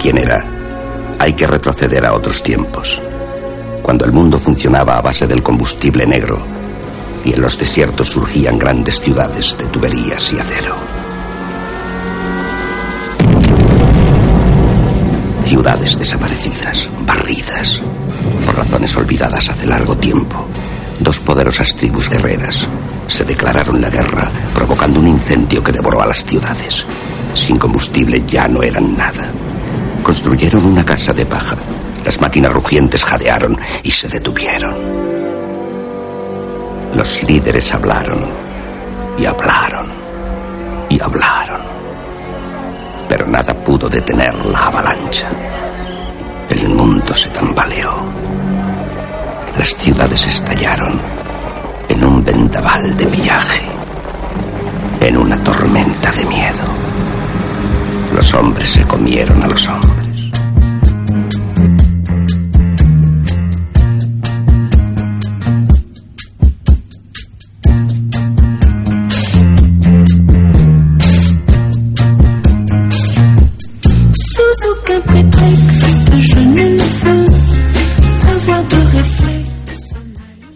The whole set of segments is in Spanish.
quién era, hay que retroceder a otros tiempos cuando el mundo funcionaba a base del combustible negro y en los desiertos surgían grandes ciudades de tuberías y acero. Ciudades desaparecidas, barridas, por razones olvidadas hace largo tiempo. Dos poderosas tribus guerreras se declararon la guerra, provocando un incendio que devoró a las ciudades. Sin combustible ya no eran nada. Construyeron una casa de paja las máquinas rugientes jadearon y se detuvieron. Los líderes hablaron y hablaron y hablaron. Pero nada pudo detener la avalancha. El mundo se tambaleó. Las ciudades estallaron en un vendaval de pillaje, en una tormenta de miedo. Los hombres se comieron a los hombres.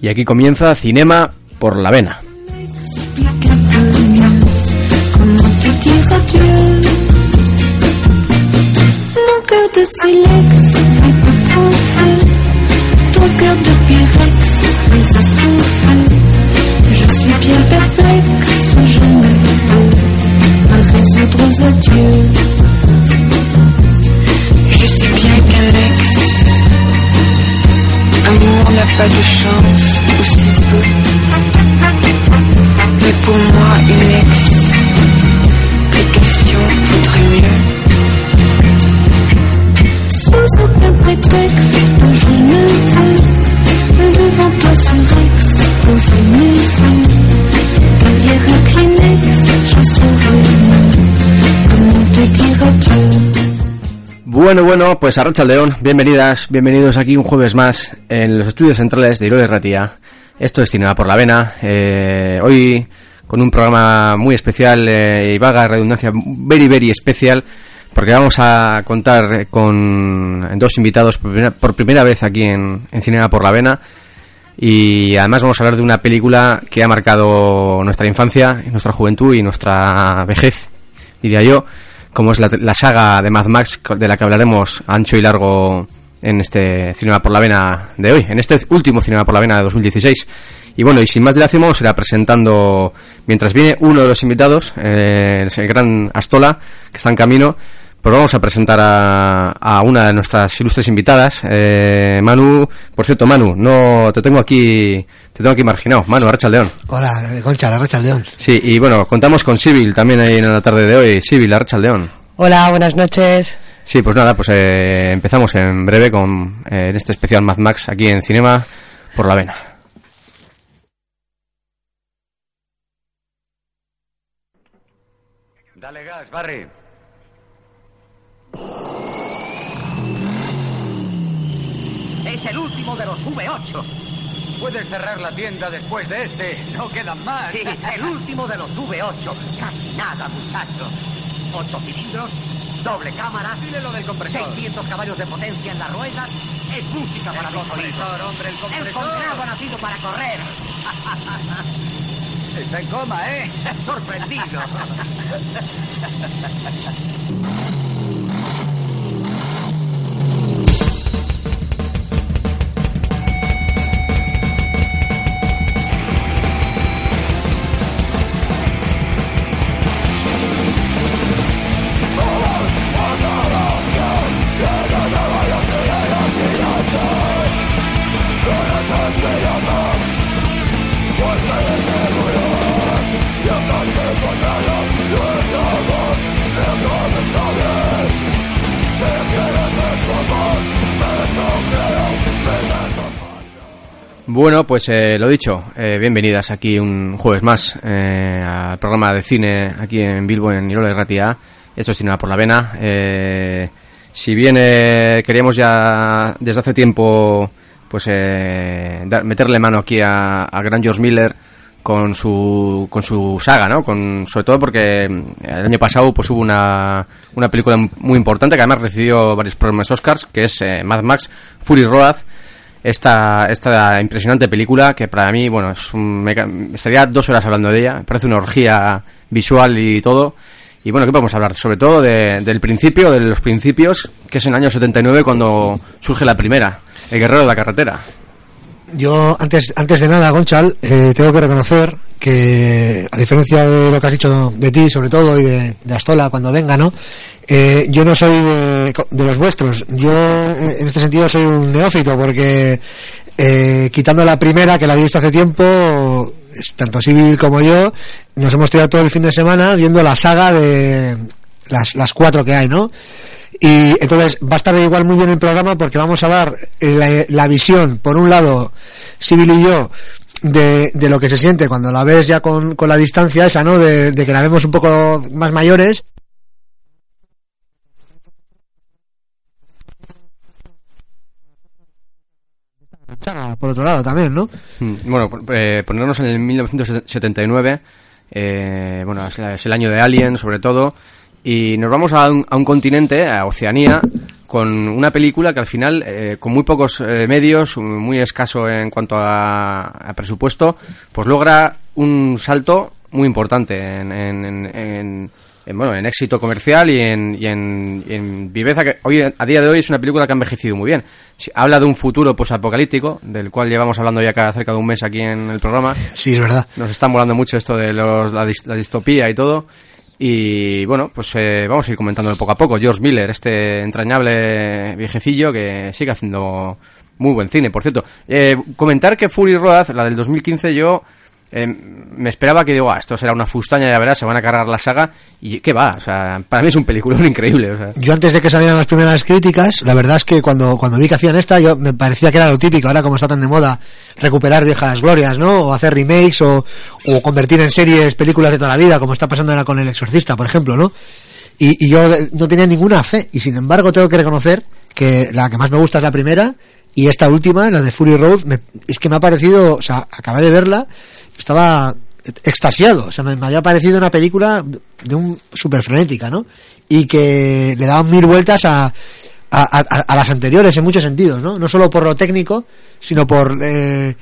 Y aquí comienza Cinema por la Vena. de silex et de pourfait, ton cœur de pyrex, les astrophées. Je suis bien perplexe, je ne peux pas résoudre aux adieux. Je sais bien qu'Alex, amour n'a pas de chance, ou si peu. Mais pour moi, une ex, question vaudrait mieux. Bueno, bueno, pues a Rocha León, bienvenidas, bienvenidos aquí un jueves más en los estudios centrales de Iroles Ratía. Esto es Cinema por la Vena. Eh, hoy con un programa muy especial eh, y vaga redundancia, very, very especial, porque vamos a contar con dos invitados por primera, por primera vez aquí en, en Cinema por la Vena. Y además vamos a hablar de una película que ha marcado nuestra infancia, nuestra juventud y nuestra vejez, diría yo como es la, la, saga de Mad Max, de la que hablaremos ancho y largo en este Cinema por la Vena de hoy, en este último Cinema por la Vena de 2016. Y bueno, y sin más dilación vamos a ir presentando, mientras viene uno de los invitados, eh, el gran Astola, que está en camino, pues vamos a presentar a, a una de nuestras ilustres invitadas, eh, Manu. Por cierto, Manu, no te tengo aquí, te tengo aquí marginado. Manu, Arrachaldeón. Hola, Concha, Arrachaldeón. Sí, y bueno, contamos con Sibyl también ahí en la tarde de hoy. Sibyl, Arrachaldeón. Hola, buenas noches. Sí, pues nada, pues eh, empezamos en breve con eh, este especial Mad Max aquí en Cinema por la Vena. Dale gas, Barry. Es el último de los V8. Puedes cerrar la tienda después de este. No quedan más. Sí, el último de los V8. Casi nada, muchachos. Ocho cilindros, doble cámara. Dile lo del compresor. 600 caballos de potencia en las ruedas. Es música para El los compresor, hombre, el El compresor. condenado ha nacido para correr. Está en coma, ¿eh? Sorprendido. Bueno, pues eh, lo dicho, eh, bienvenidas aquí un jueves más eh, al programa de cine aquí en Bilbo, en Irola de Ratia. Esto es Cinema por la Vena. Eh, si bien eh, queríamos ya desde hace tiempo pues eh, meterle mano aquí a, a Gran George Miller con su con su saga, ¿no? Con sobre todo porque el año pasado pues hubo una, una película muy importante que además recibió varios premios Oscars, que es Mad Max Fury Road. Esta, esta impresionante película que para mí, bueno, es un meca- estaría dos horas hablando de ella. Me parece una orgía visual y todo. Y bueno, ¿qué podemos hablar? Sobre todo de- del principio, de los principios, que es en el año 79 cuando surge la primera, El Guerrero de la Carretera. Yo, antes, antes de nada, Gonchal, eh, tengo que reconocer que, a diferencia de lo que has dicho de ti, sobre todo, y de, Astola, cuando venga, ¿no? Eh, yo no soy de, de los vuestros. Yo, eh, en este sentido, soy un neófito, porque, eh, quitando la primera, que la he visto hace tiempo, tanto Civil como yo, nos hemos tirado todo el fin de semana viendo la saga de las, las cuatro que hay, ¿no? Y entonces va a estar igual muy bien el programa porque vamos a dar eh, la, visión, por un lado, Sibyl y yo, de, de lo que se siente cuando la ves ya con, con la distancia esa, ¿no? De, de que la vemos un poco más mayores. Por otro lado también, ¿no? Mm, Bueno, eh, ponernos en el 1979, eh, bueno, es el año de Alien, sobre todo, y nos vamos a un, a un continente, a Oceanía, con una película que al final, eh, con muy pocos eh, medios, muy escaso en cuanto a, a presupuesto, pues logra un salto muy importante en, en- en- en- en, bueno, en éxito comercial y en, y en, viveza que hoy a día de hoy es una película que ha envejecido muy bien. Habla de un futuro posapocalíptico, del cual llevamos hablando ya cada cerca de un mes aquí en el programa. Sí, es verdad. Nos está molando mucho esto de los, la, la distopía y todo. Y bueno, pues eh, vamos a ir comentándolo poco a poco. George Miller, este entrañable viejecillo que sigue haciendo muy buen cine, por cierto. Eh, comentar que Fury Road, la del 2015, yo eh, me esperaba que digo, ah, esto será una fustaña, ya verás, se van a cargar la saga. Y qué va, o sea, para mí es un peliculón increíble. O sea. Yo antes de que salieran las primeras críticas, la verdad es que cuando, cuando vi que hacían esta, yo me parecía que era lo típico, ahora como está tan de moda, recuperar viejas glorias, ¿no? O hacer remakes o, o convertir en series películas de toda la vida, como está pasando ahora con El Exorcista, por ejemplo, ¿no? Y, y yo no tenía ninguna fe, y sin embargo tengo que reconocer que la que más me gusta es la primera, y esta última, la de Fury Road, me- es que me ha parecido, o sea, acabé de verla, estaba extasiado, o sea, me, había parecido una película de un super frenética, ¿no? Y que le daban mil vueltas a, a, las anteriores en muchos sentidos, ¿no? No solo por lo técnico, sino por, eh,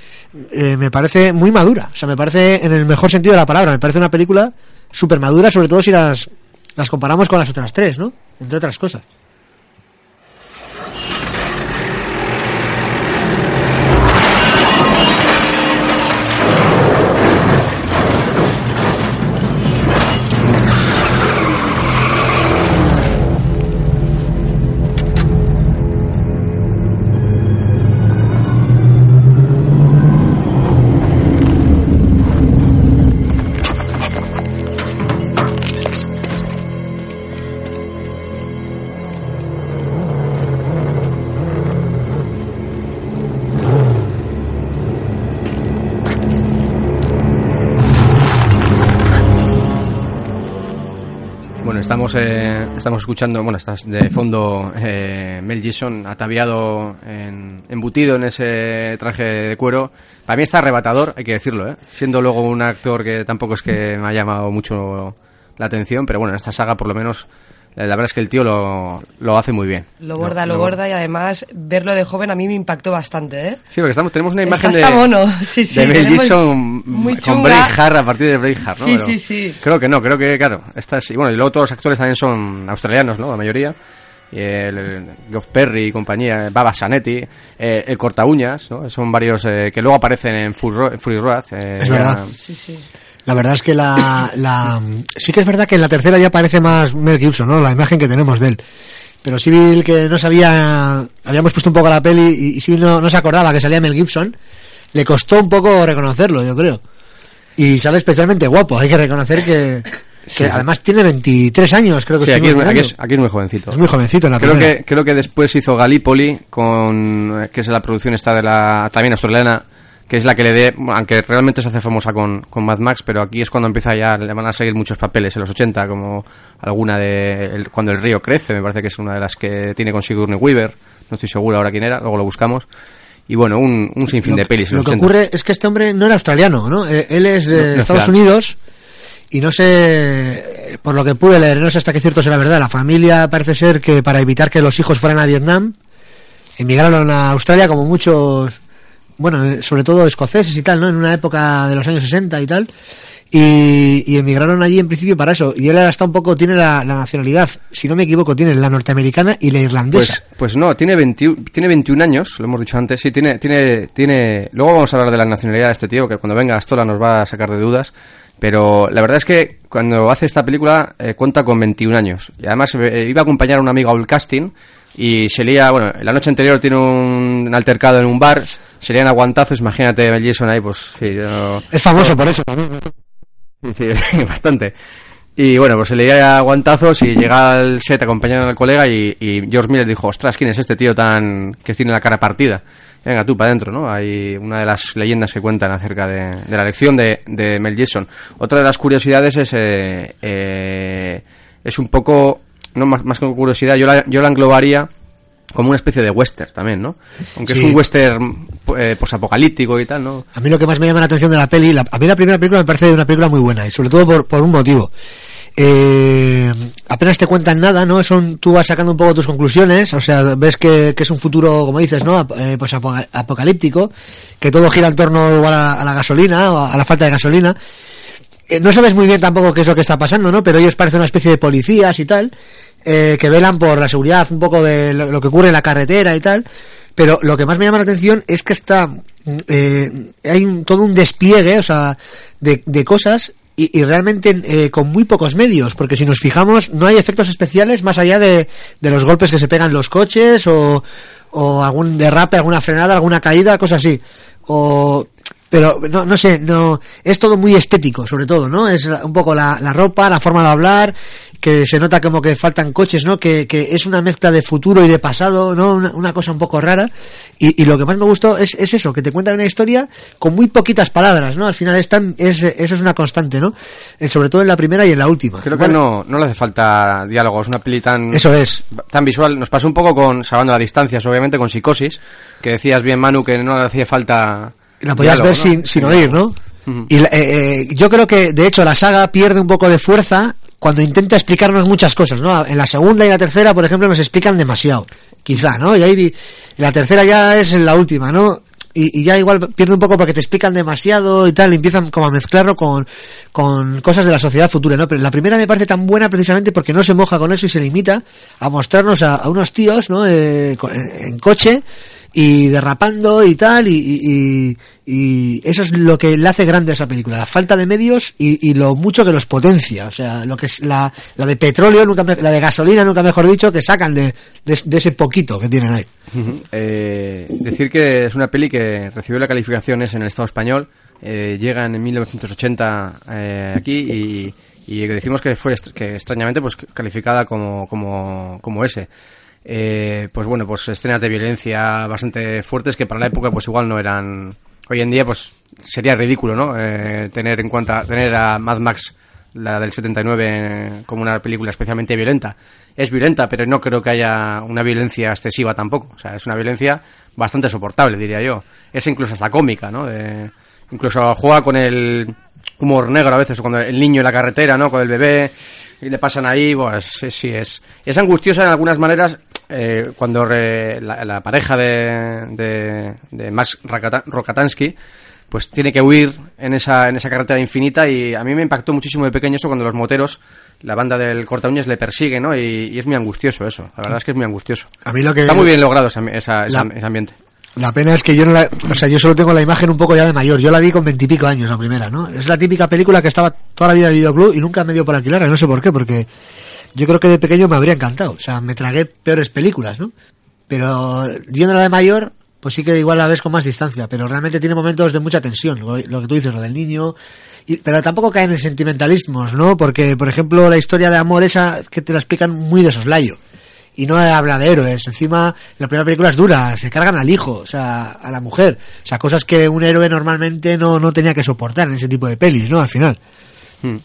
eh, me parece muy madura, o sea, me parece en el mejor sentido de la palabra, me parece una película super madura, sobre todo si las, las comparamos con las otras tres, ¿no? Entre otras cosas. Estamos eh, estamos escuchando, bueno, estás de fondo eh, Mel Gibson ataviado, en, embutido en ese traje de cuero. Para mí está arrebatador, hay que decirlo, ¿eh? siendo luego un actor que tampoco es que me ha llamado mucho la atención, pero bueno, en esta saga por lo menos la verdad es que el tío lo, lo hace muy bien. Lo borda, lo borda y además verlo de joven a mí me impactó bastante, ¿eh? Sí, porque estamos, tenemos una imagen Está de, mono, sí, sí, de Mel Gibson muy con a partir de Braveheart, ¿no? Sí, Pero sí, sí. Creo que no, creo que, claro, esta sí. Bueno, y luego todos los actores también son australianos, ¿no? La mayoría. Y el, el Geoff Perry y compañía, Baba Sanetti, eh, el Corta Uñas, ¿no? Son varios eh, que luego aparecen en Fury Road. eh, Es verdad. Sí, sí. La verdad es que la, la, sí que es verdad que en la tercera ya parece más Mel Gibson, ¿no? La imagen que tenemos de él. Pero Civil que no sabía, habíamos puesto un poco la peli y, Civil no, no se acordaba que salía Mel Gibson, le costó un poco reconocerlo, yo creo. Y sale especialmente guapo, hay que reconocer que, que además tiene 23 años, creo que Sí, aquí es, aquí, es, aquí es muy jovencito. Es muy jovencito en la creo primera. que creo que después hizo Gallipoli con eh, que es la producción esta de la también australiana que es la que le dé, aunque realmente se hace famosa con, con Mad Max, pero aquí es cuando empieza ya, le van a seguir muchos papeles en los 80, como alguna de el- Cuando el río crece, me parece que es una de las que tiene con Sigourney Weaver, no estoy seguro ahora quién era, luego lo buscamos. Y bueno, un, un sinfín de pelis en Lo los que 80. ocurre es que este hombre no era australiano, ¿no? Eh, Él es de No, no Estados. Unidos y no sé, por lo que pude leer, no sé hasta qué cierto será verdad. La familia parece ser que para evitar que los hijos fueran a Vietnam, emigraron a Australia como muchos, bueno, eh, sobre todo escoceses y tal, ¿no? En una época de los años 60 y tal. Y, y emigraron allí en principio para eso. Y él hasta un poco tiene la, la nacionalidad, si no me equivoco, tiene la norteamericana y la irlandesa. Pues, pues no, tiene 21, tiene 21 años, lo hemos dicho antes, sí, tiene, tiene, tiene... Luego vamos a hablar de la nacionalidad de este tío, que cuando venga Astola nos va a sacar de dudas, pero la verdad es que cuando hace esta película eh, cuenta con 21 años, y además eh, iba a acompañar a un amigo al casting, y se lía, bueno, la noche anterior tiene un altercado en un bar, se lían aguantazos, imagínate Mel Gibson ahí, pues sí, yo- es famoso por eso también. Sí, bastante. Y bueno, pues se le a guantazos y llega al set acompañando al colega y, y George Miller dijo, ostras, ¿quién es este tío tan que tiene la cara partida? Venga, tú para adentro, ¿no? Hay una de las leyendas que cuentan acerca de, de la elección de, de Mel Gibson. Otra de las curiosidades es, eh, eh, es un poco, no más, más que curiosidad, yo la, yo la englobaría como una especie de western también, ¿no? Aunque es un western eh, posapocalíptico y tal, ¿no? A mí lo que más me llama la atención de la peli, la- a mí la primera película me parece una película muy buena y sobre todo por, por un motivo. Eh, apenas te cuentan nada, ¿no? Son, tú vas sacando un poco tus conclusiones, o sea, ves que, que es un futuro, como dices, ¿no? Eh, pues apoca- apocalíptico, que todo gira en torno igual a, a la gasolina o a la falta de gasolina. Eh, no sabes muy bien tampoco qué es lo que está pasando, ¿no? Pero ellos parecen una especie de policías y tal, eh, que velan por la seguridad un poco de lo, que ocurre en la carretera y tal. Pero lo que más me llama la atención es que está, eh, hay un- todo un despliegue, o sea, de, de cosas y, realmente eh, con muy pocos medios, porque si nos fijamos no hay efectos especiales más allá de, de los golpes que se pegan los coches o, o algún derrape, alguna frenada, alguna caída, cosas así. O, pero no, no sé, no, es todo muy estético, sobre todo, ¿no? Es un poco la, la ropa, la forma de hablar, que se nota como que faltan coches, ¿no? Que, que es una mezcla de futuro y de pasado, ¿no? Una, una cosa un poco rara. Y, y lo que más me gustó es, es eso, que te cuentan una historia con muy poquitas palabras, ¿no? Al final es tan, es, eso es una constante, ¿no? Eh, sobre todo en la primera y en la última. Creo que no, no le hace falta diálogo, es una peli tan... Eso es. tan visual. Nos pasó un poco con, salvando las distancias, obviamente, con Psicosis, que decías bien, Manu, que no le hacía falta... La podías diálogo, ver ¿no? sin, sin oír, ¿no? Ujú. Y la- eh, eh, yo creo que, de hecho, la saga pierde un poco de fuerza cuando intenta explicarnos muchas cosas, ¿no? En la segunda y la tercera, por ejemplo, nos explican demasiado. Quizá, ¿no? Y ahí vi- la tercera ya es la última, ¿no? Y, y ya igual pierde un poco porque te explican demasiado y tal, y empiezan como a mezclarlo con, con cosas de la sociedad futura, ¿no? Pero la primera me parece tan buena precisamente porque no se moja con eso y se limita a mostrarnos a, a unos tíos, ¿no? Eh, en, en coche y derrapando y tal, y, y- eso es lo que le hace grande a esa película, la falta de medios y, y lo mucho que los potencia, o sea, lo que es la, la de petróleo, nunca la de gasolina, nunca mejor dicho, que sacan de, de, ese poquito que tienen ahí. Eh, decir que es una peli que recibió la calificación S en el Estado español, eh, llega en 1980 eh, aquí y, y decimos que fue que extrañamente pues calificada como, como, como S. Eh, pues bueno, pues escenas de violencia bastante fuertes que para la época pues igual no eran... Hoy en día pues sería ridículo, ¿no? Eh, tener en cuenta, tener a Mad Max la del 79 eh, como una película especialmente violenta. Es violenta, pero no creo que haya una violencia excesiva tampoco. O sea, es una violencia bastante soportable, diría yo. Es incluso hasta cómica, ¿no? De- incluso juega con el humor negro a veces, cuando el niño en la carretera, ¿no? Con el bebé y le pasan ahí, pues sí, es, es angustiosa en algunas maneras eh, cuando re- la, la pareja de, de, de Max Rokatansky pues tiene que huir en esa, en esa carretera infinita y a mí me impactó muchísimo de pequeño eso cuando los moteros, la banda del corta uñas le persigue, ¿no? Y, y es muy angustioso eso, la verdad es que es muy angustioso. A mí lo que... Está muy bien logrado esa- esa- esa- La- ese ambiente. La pena es que yo no la, o sea, yo solo tengo la imagen un poco ya de mayor. Yo la vi con veintipico años la primera, ¿no? Es la típica película que estaba toda la vida en el videoclub y nunca me dio por alquilarla, no sé por qué, porque yo creo que de pequeño me habría encantado. O sea, me tragué peores películas, ¿no? Pero viéndola de mayor, pues sí que igual la ves con más distancia, pero realmente tiene momentos de mucha tensión, lo, que tú dices, lo del niño, pero tampoco caen en sentimentalismos, ¿no? Porque, por ejemplo, la historia de amor esa que te la explican muy de soslayo. y no habla de héroes. Encima, la primera película es dura, se cargan al hijo, o sea, a la mujer. O sea, cosas que un héroe normalmente no, no tenía que soportar en ese tipo de pelis, ¿no? Al final. Hmm.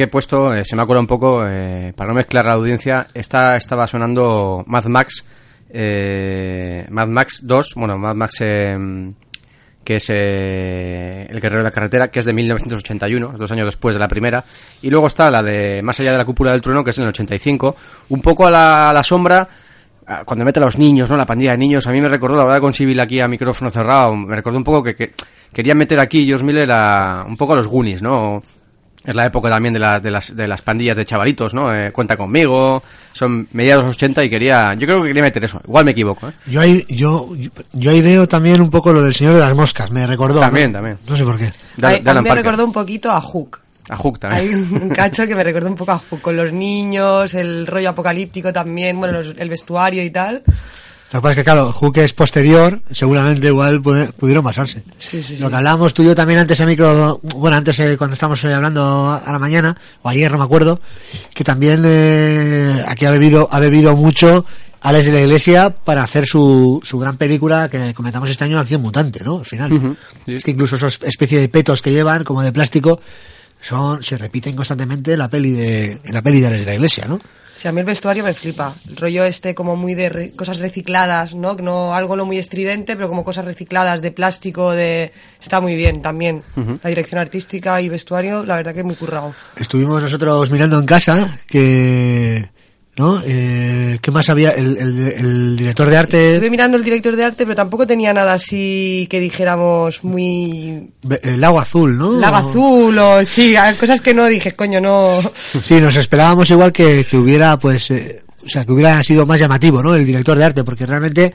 Que he puesto, eh, se me colado un poco, eh, para no mezclar la audiencia, esta estaba sonando Mad Max, eh, Mad Max 2, bueno, Mad Max eh, que es El Guerrero de la Carretera, que es de 1981, dos años después de la primera, y luego está la de Más allá de la cúpula del trueno, que es en el 85, un poco a la, a la sombra, cuando mete a los niños, ¿no? La pandilla de niños, a mí me recordó, la verdad, con Civil aquí a micrófono cerrado, me recordó un poco que, que querían meter aquí, Josh Miller, a, un poco a los Goonies, ¿no? Es la época también de, la- de, las, de las pandillas de chavalitos, ¿no? Eh, cuenta conmigo, son mediados de los 80 y quería, yo creo que quería meter eso, igual me equivoco, ¿eh? Yo ahí, yo, yo ahí veo también un poco lo del Señor de las Moscas, me recordó. También, ¿no? también. No sé por qué. De- a, de a mí me recordó un poquito a Hook. A Hook también. Hay un cacho que me recordó un poco a Hook, con los niños, el rollo apocalíptico también, bueno, los- el vestuario y tal. Lo que pasa es que, claro, Hook es posterior, seguramente igual pudieron basarse. Sí, sí, sí. Lo que hablábamos tú y yo también antes a micro, bueno, antes eh, cuando estábamos eh, hablando a la mañana, o ayer, no me acuerdo, que también eh, aquí ha bebido, ha bebido mucho Alex de la Iglesia para hacer su, su gran película que comentamos este año, Acción Mutante, ¿no? Al final. Es que incluso esos especie de petos que llevan, como de plástico, son, se repiten constantemente en la peli de, en la peli de Alex de la Iglesia, ¿no? Sí, a mí el vestuario me flipa. El rollo este como muy de re- cosas recicladas, ¿no? Que no algo no muy estridente, pero como cosas recicladas de plástico, de está muy bien también. La dirección artística y vestuario, la verdad que muy currado. Estuvimos nosotros mirando en casa que, ¿no? Eh, ¿Qué más había? El, el- el director de arte, Estuve mirando el director de arte, pero tampoco tenía nada así que dijéramos muy el lago azul, ¿no? lago azul o sí, cosas que no dije, coño, no. Sí, nos esperábamos igual que, que hubiera, pues, eh, o sea, que hubiera sido más llamativo, ¿no? El director de arte, porque realmente,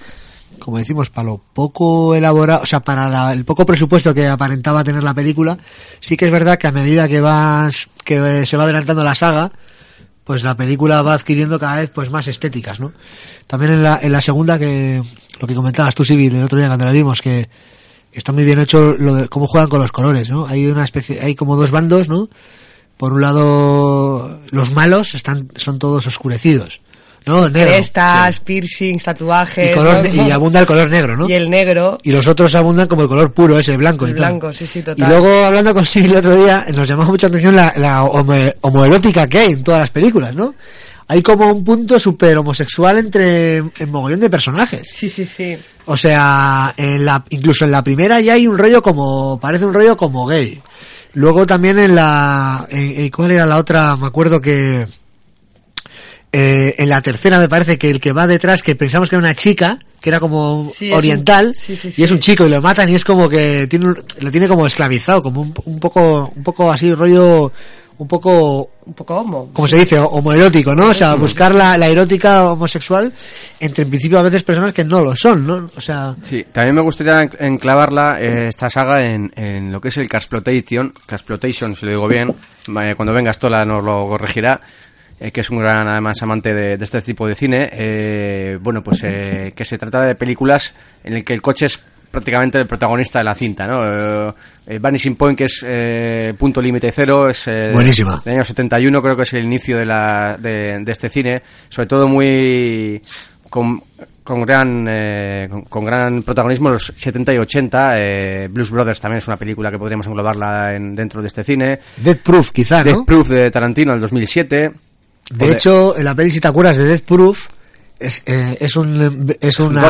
como decimos, para lo poco elaborado, o sea, para la- el poco presupuesto que aparentaba tener la película, sí que es verdad que a medida que vas, que se va adelantando la saga, pues la película va adquiriendo cada vez pues más estéticas, ¿no? También en la, en la segunda que lo que comentabas tú, Civil, el otro día cuando la vimos, que está muy bien hecho lo de cómo juegan con los colores, ¿no? Hay una especie, hay como dos bandos, ¿no? Por un lado, los malos están, son todos oscurecidos, ¿no? Negro. Crestas, piercings, tatuajes. Y, color, ¿no? y abunda el color negro, ¿no? Y el negro. Y los otros abundan como el color puro, ese blanco El y blanco, sí, sí, Y total. luego, hablando con Civil el otro día, nos llamó mucha atención la, la homo- homoerótica que hay en todas las películas, ¿no? Hay como un punto súper homosexual entre en mogollón de personajes. Sí, sí, sí. O sea, en la, incluso en la primera ya hay un rollo como, parece un rollo como gay. Luego también en la, en, en- ¿cuál era la otra? Me acuerdo que, eh, en la tercera me parece que el que va detrás, que pensamos que era una chica, que era como Sí, es un- oriental, sí, sí, y sí. es un chico y lo matan y es como que tiene, un- lo tiene como esclavizado, como un, un poco, un poco así rollo, un poco Un poco homo. como se dice, homoerótico, ¿no? O sea, buscar la, la erótica homosexual entre en principio a veces personas que no lo son, ¿no? O sea, Sí, también me gustaría en- enclavarla eh, esta saga en, en lo que es el Casplotation, Casplotation, si lo digo bien, eh, cuando venga Stola nos lo corregirá, eh, que es un gran además amante de, de este tipo de cine, eh, bueno, pues eh, que se trata de películas en el que el coche es prácticamente el protagonista de la cinta, ¿no? Eh, eh, Vanishing Point, que es eh, punto límite cero, es eh, Buenísima. del año 71, creo que es el inicio de, la, de, de este cine, sobre todo muy con, con gran eh, con, con gran protagonismo los 70 y 80 eh, Blues Brothers también es una película que podríamos englobarla en, dentro de este cine Death Proof, quizá, ¿no? Death Proof de Tarantino del 2007 De hecho, en la peli, si te acuerdas de Death Proof, es, eh, es un es una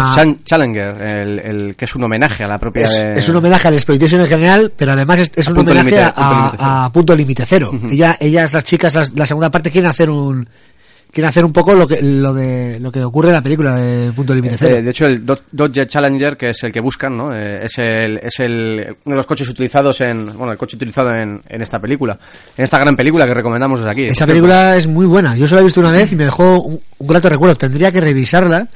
Challenger el, el que es un homenaje a la propia es, de- es un homenaje al exploitation en general, pero además es, un homenaje límite- a, punto límite cero. a punto límite cero. Ella, ellas, las chicas, las- la segunda parte quieren hacer un quieren hacer un poco lo que lo de lo que ocurre en la película de punto límite cero. Eh, de hecho, el Do- Dodge Challenger, que es el que buscan, ¿no? Eh, es el, es el, uno de los coches utilizados en, bueno, el coche utilizado en, en esta película. En esta gran película que recomendamos desde aquí. Esa película es muy buena. Yo solo la he visto una vez y me dejó un, un grato recuerdo. Tendría que revisarla,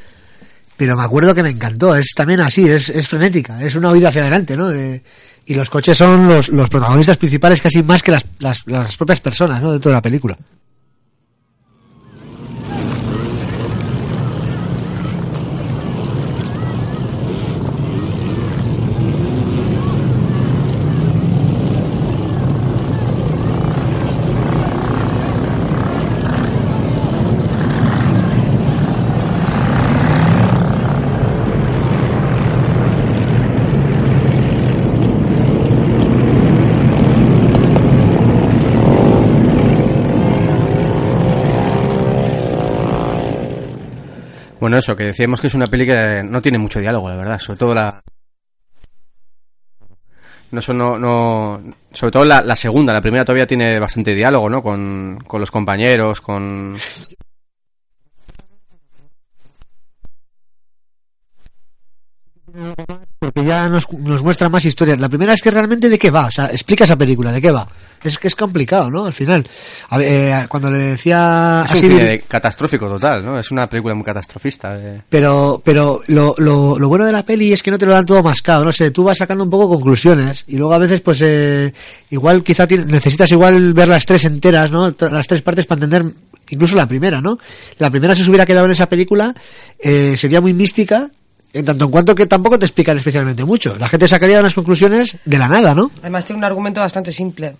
pero me acuerdo que me encantó. Es también así, es, es frenética, es una huida hacia adelante, ¿no? De- y los coches son los, los protagonistas principales casi más que las, las, las propias personas, ¿no? Dentro de la película. Bueno, eso, que decíamos que es una peli que no tiene mucho diálogo, la verdad. Sobre todo la... No, eso no, no, sobre todo la, la segunda, la primera todavía tiene bastante diálogo, ¿no? Con, con los compañeros, con... Porque ya nos, nos muestra más historias. La primera es que realmente de qué va, o sea, explica esa película, de qué va. Es que es complicado, ¿no? Al final. A ver, eh, cuando le decía Es a un de- catastrófico total, ¿no? Es una película muy catastrofista. eh. Pero, pero lo, lo, lo bueno de la peli es que no te lo dan todo mascado, no sé, tú vas sacando un poco conclusiones y luego a veces pues eh, igual quizá tiene- necesitas igual ver las tres enteras, ¿no? Las tres partes para entender incluso la primera, ¿no? La primera si se hubiera quedado en esa película eh, sería muy mística en tanto en cuanto que tampoco te explican especialmente mucho. La gente sacaría unas conclusiones de la nada, ¿no? Además tiene un argumento bastante simple.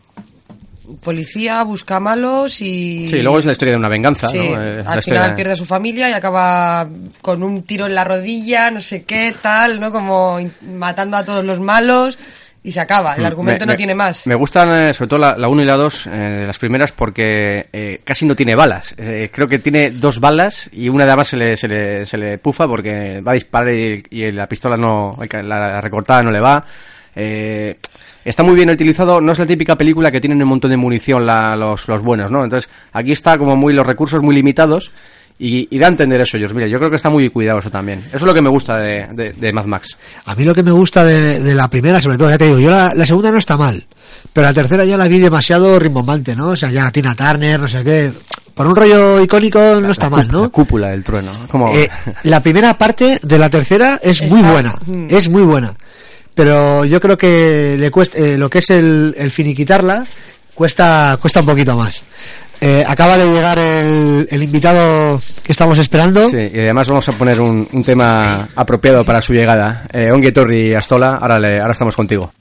Policía busca malos y... Sí, luego es la historia de una venganza, Sí, ¿no? Eh, al historia- final pierde a su familia y acaba con un tiro en la rodilla, no sé qué, tal, ¿no? Como matando a todos los malos y se acaba. El Mm, argumento me- no me- tiene más. Me gustan eh, sobre todo la 1 y la 2, las primeras, porque eh, casi no tiene balas. Eh, creo que tiene dos balas y una de ellas se le, se le, se le pufa porque va a disparar y, y la pistola no, la recortada no le va. Eh, está muy bien utilizado, no es la típica película que tienen un montón de munición la- los, los buenos, ¿no? Entonces aquí está como muy los recursos muy limitados y, y da a entender eso ellos. Mira, yo creo que está muy cuidado eso también. Eso es lo que me gusta de, de, de Mad Max. A mí lo que me gusta de, de la primera, sobre todo, ya te digo, yo la, la segunda no está mal, pero la tercera ya la vi demasiado rimbombante, ¿no? O sea, ya Tina Turner, no sé qué. Por un rollo icónico no está mal, La ¿no? cúpula del trueno. Como... Eh, la primera parte de la tercera es muy buena, mm. es muy buena. Pero yo creo que le cuesta, eh, lo que es el, el finiquitarla cuesta, cuesta un poquito más. Eh, acaba de llegar el, el invitado que estamos esperando. Sí, y además vamos a poner un, un tema apropiado para su llegada. Eh, Ongi Torri Astola, ahora, le, ahora estamos contigo.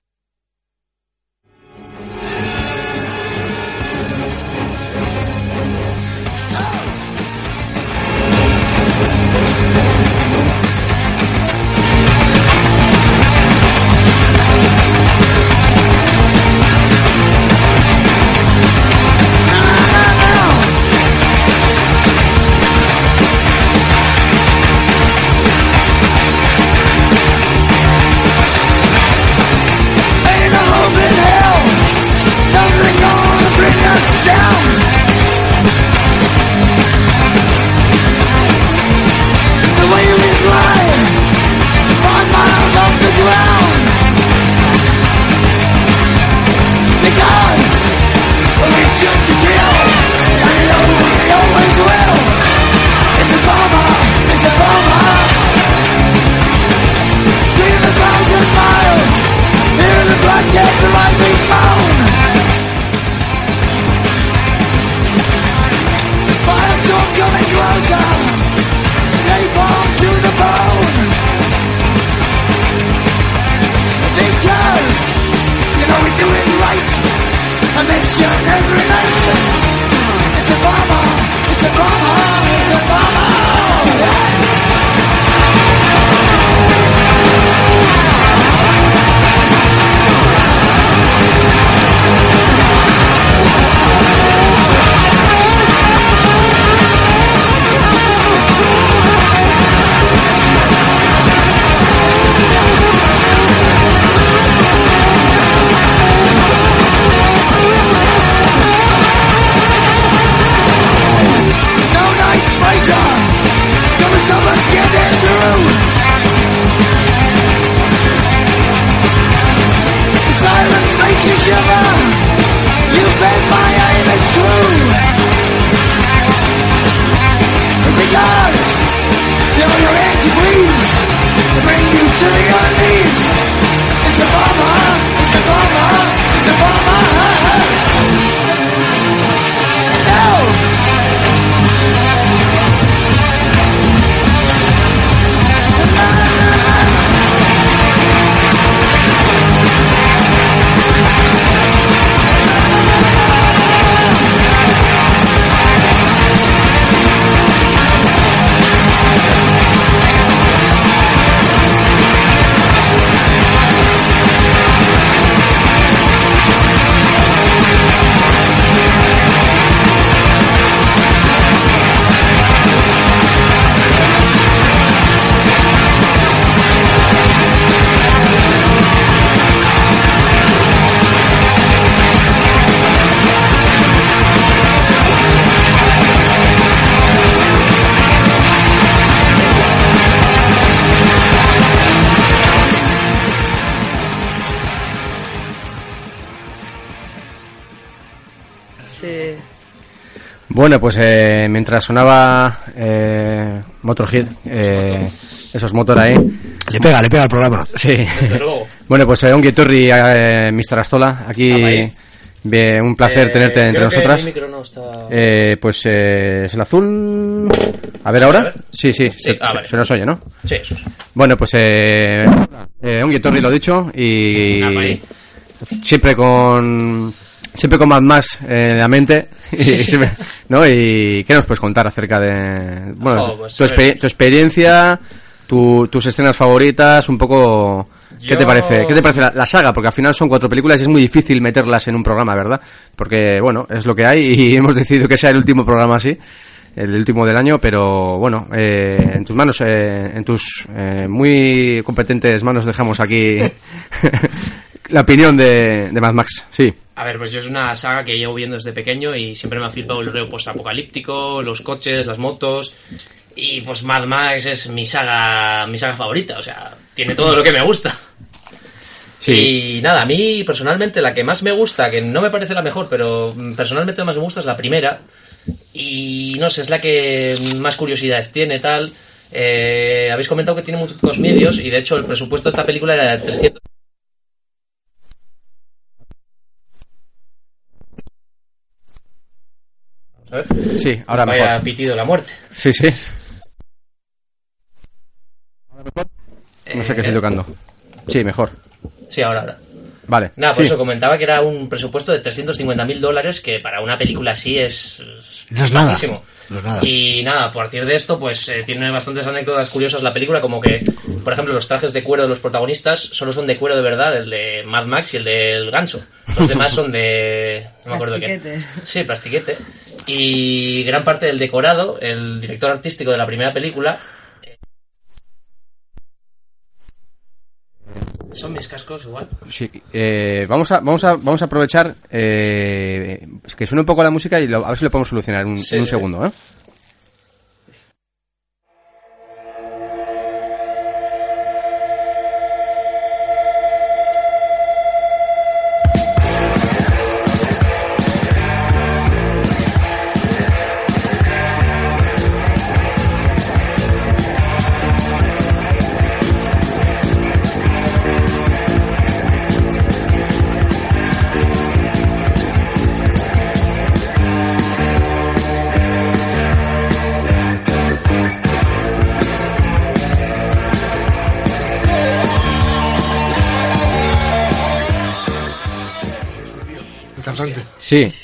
Let's go! Ah! Bueno, pues eh, mientras sonaba eh, Motorhead, eh, esos motor ahí. Le pega, le pega al programa. Sí. Desde luego. bueno, pues eh, Ongi Torri, eh, Mr. Astola, aquí bien, un placer Eh, tenerte entre creo que nosotras. no está... Eh, pues eh, es el azul. A ver ahora. A ver. Sí, sí, Sí, se, ah, se- vale. se nos oye, ¿no? Sí, eso es. Bueno, pues eh, eh, Ongi Torri lo dicho y Ah, siempre con siempre con Mad Max en la mente y siempre- ¿no? y qué nos puedes contar acerca de bueno pues, tu, exper- tu experiencia tu- tus escenas favoritas un poco ¿Qué te parece? ¿Qué te parece la, la saga? Porque al final son cuatro películas y es muy difícil meterlas en un programa, ¿verdad? Porque, bueno, es lo que hay y hemos decidido que sea el último programa así, el último del año, pero bueno, eh, en tus manos, eh, en tus eh, muy competentes manos dejamos aquí la opinión de, de Mad Max. Sí, A ver, pues yo es una saga que llevo viendo desde pequeño y siempre me ha flipado el rollo postapocalíptico, los coches, las motos. Y pues Mad Max es mi saga, mi saga favorita, o sea, tiene todo lo que me gusta. sí. Y nada, a mí personalmente la que más me gusta, que no me parece la mejor, pero personalmente la más me gusta es la primera. Y no sé, es la que más curiosidades tiene, tal. Eh, habéis comentado que tiene muchos medios y de hecho el presupuesto de esta película era de 300 Vamos a ver. Sí, ahora Vaya mejor. pitido la muerte. Sí, sí. No sé qué Eh, estoy tocando. Sí, mejor. Sí, ahora, ahora. Vale. Nada, por sí. eso comentaba que era un presupuesto de 350 mil dólares, que para una película así es. No es nada. bajísimo. No es nada. Y nada, a partir de esto, pues eh, tiene bastantes anécdotas curiosas la película, como que, por ejemplo, los trajes de cuero de los protagonistas solo son de cuero de verdad, el de Mad Max y el del ganso. Los demás son de. No me acuerdo qué. Plastiquete. Sí, plastiquete. Y gran parte del decorado, el director artístico de la primera película. Son mis cascos igual. Sí, eh, vamos a vamos a vamos a aprovechar eh, que suene un poco la música y lo- a ver si lo podemos solucionar en un, Sí, en un sí. segundo, ¿eh?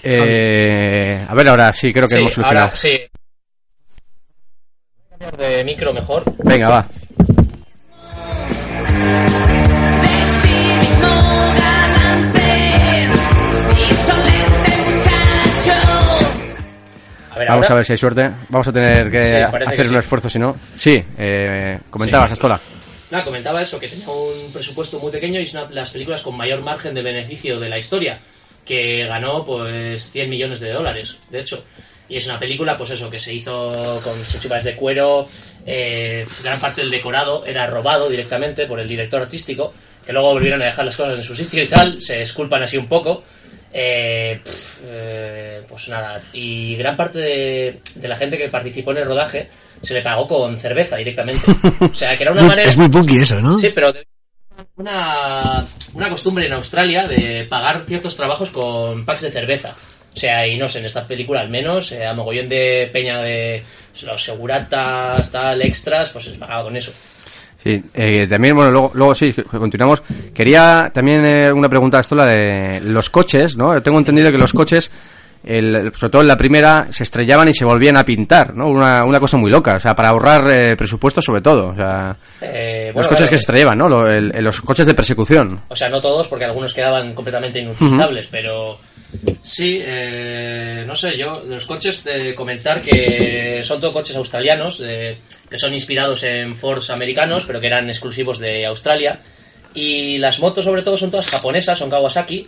Eh, a ver ahora sí, creo que Sí, hemos solucionado. ahora sí. De micro mejor. Venga, va. A ver, Vamos ahora. a ver si hay suerte. Vamos a tener que Sí, hacer que un esfuerzo si no. Sí, eh, comentabas. Astola. Nada, comentaba eso, que tenía un presupuesto muy pequeño y es una de las películas con mayor margen de beneficio de la historia, que ganó pues 100 millones de dólares, de hecho. Y es una película, pues eso, que se hizo con chupas de cuero, eh, gran parte del decorado era robado directamente por el director artístico, que luego volvieron a dejar las cosas en su sitio y tal, se disculpan así un poco. Eh, eh, pues nada, y gran parte de, de la gente que participó en el rodaje se le pagó con cerveza directamente. O sea, que era una manera... Es muy punky eso, ¿no? Sí, pero una, una costumbre en Australia de pagar ciertos trabajos con packs de cerveza. O sea, y no sé, en esta película al menos, eh, a mogollón de peña de los seguratas, tal, extras, pues se les pagaba con eso. Sí, eh, también, bueno, luego, luego sí, continuamos. Quería también eh, una pregunta a Astola de los coches, ¿no? Tengo entendido que los coches, el- sobre todo en la primera, se estrellaban y se volvían a pintar, ¿no? Una, una cosa muy loca, o sea, para ahorrar eh, presupuesto sobre todo, o sea, Eh, los coches claro, que se estrellaban, ¿no? Lo- el- los coches de persecución. O sea, no todos, porque algunos quedaban completamente inutilizables, pero sí, eh, no sé, yo, los coches, de comentar que son todos coches australianos, de- que son inspirados en Fords americanos, pero que eran exclusivos de Australia. Y las motos, sobre todo, son todas japonesas, son Kawasaki.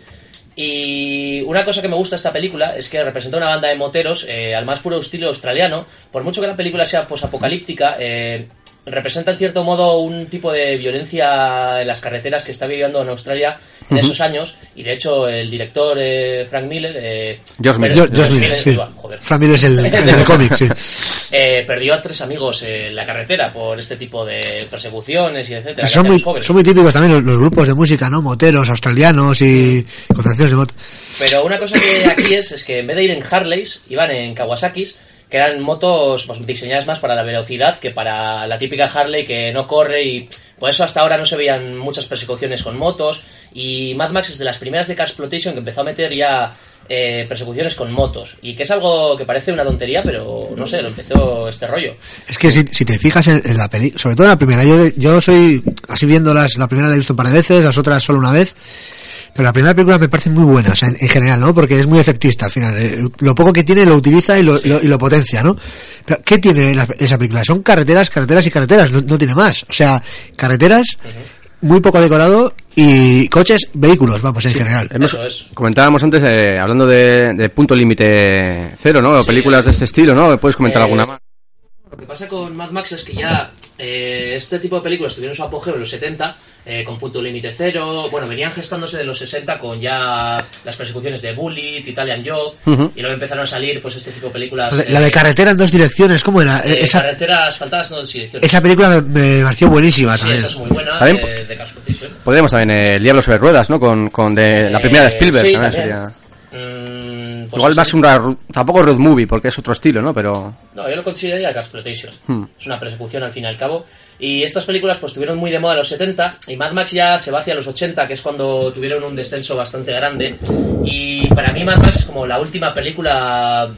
Y una cosa que me gusta de esta película es que representa una banda de moteros eh, al más puro estilo australiano. Por mucho que la película sea posapocalíptica, eh, representa en cierto modo un tipo de violencia en las carreteras que está viviendo en Australia en esos años y de hecho el director eh, Frank Miller eh, Josh Miller. Josh sí. iba, joder. Frank Miller es el, el del cómic, sí. Eh, perdió a tres amigos en la carretera por este tipo de persecuciones y etcétera. Son muy, son muy típicos también los, los grupos de música, ¿no? Moteros, australianos y concentraciones de moto. Pero una cosa que aquí es, es que en vez de ir en Harleys, iban en Kawasaki's, que eran motos pues, diseñadas más para la velocidad que para la típica Harley que no corre y por eso hasta ahora no se veían muchas persecuciones con motos y Mad Max es de las primeras de Car Exploitation que empezó a meter ya eh, persecuciones con motos y que es algo que parece una tontería pero no sé, lo empezó este rollo. Es que si, te fijas en, en la peli, sobre todo en la primera, yo, yo soy así viéndolas, la primera la he visto un par de veces, las otras solo una vez, pero la primera película me parece muy buena, o sea, en, en general, ¿no? Porque es muy efectista al final. eh, lo poco que tiene lo utiliza y lo, lo- y lo potencia, ¿no? Pero, ¿qué tiene la- esa película? Son carreteras, carreteras y carreteras, no, no tiene más. O sea, carreteras, muy poco decorado y coches, vehículos, vamos, en general. Hemos- Eso es. Comentábamos antes, eh, hablando de, de punto límite cero, ¿no? Sí, películas de este estilo, ¿no? ¿Puedes comentar Eh, alguna más? Lo que pasa con Mad Max es que ya eh, este tipo de películas tuvieron su apogeo en los 70, eh, con Punto Límite Cero, bueno, venían gestándose de los 60 con ya las persecuciones de Bullet, Italian Job, y luego empezaron a salir pues este tipo de películas... La de- la de eh, carretera en dos direcciones, ¿cómo era? eh, esa, carreteras asfaltadas no direcciones. esa película me, pareció buenísima Sí, también. esa es muy buena, También- eh, de. Podríamos también eh, El Diablo sobre Ruedas, ¿no? Con, con de, la primera de Spielberg. sí, también también. sería- pues Igual va a ser una... Tampoco road movie, porque es otro estilo, ¿no? Pero... No, yo lo consideraría Exploitation. Hmm. Es una persecución al fin y al cabo. Y estas películas pues tuvieron muy de moda en los 70 y Mad Max ya se va hacia los 80, que es cuando tuvieron un descenso bastante grande. Y para mí Mad Max es como la última película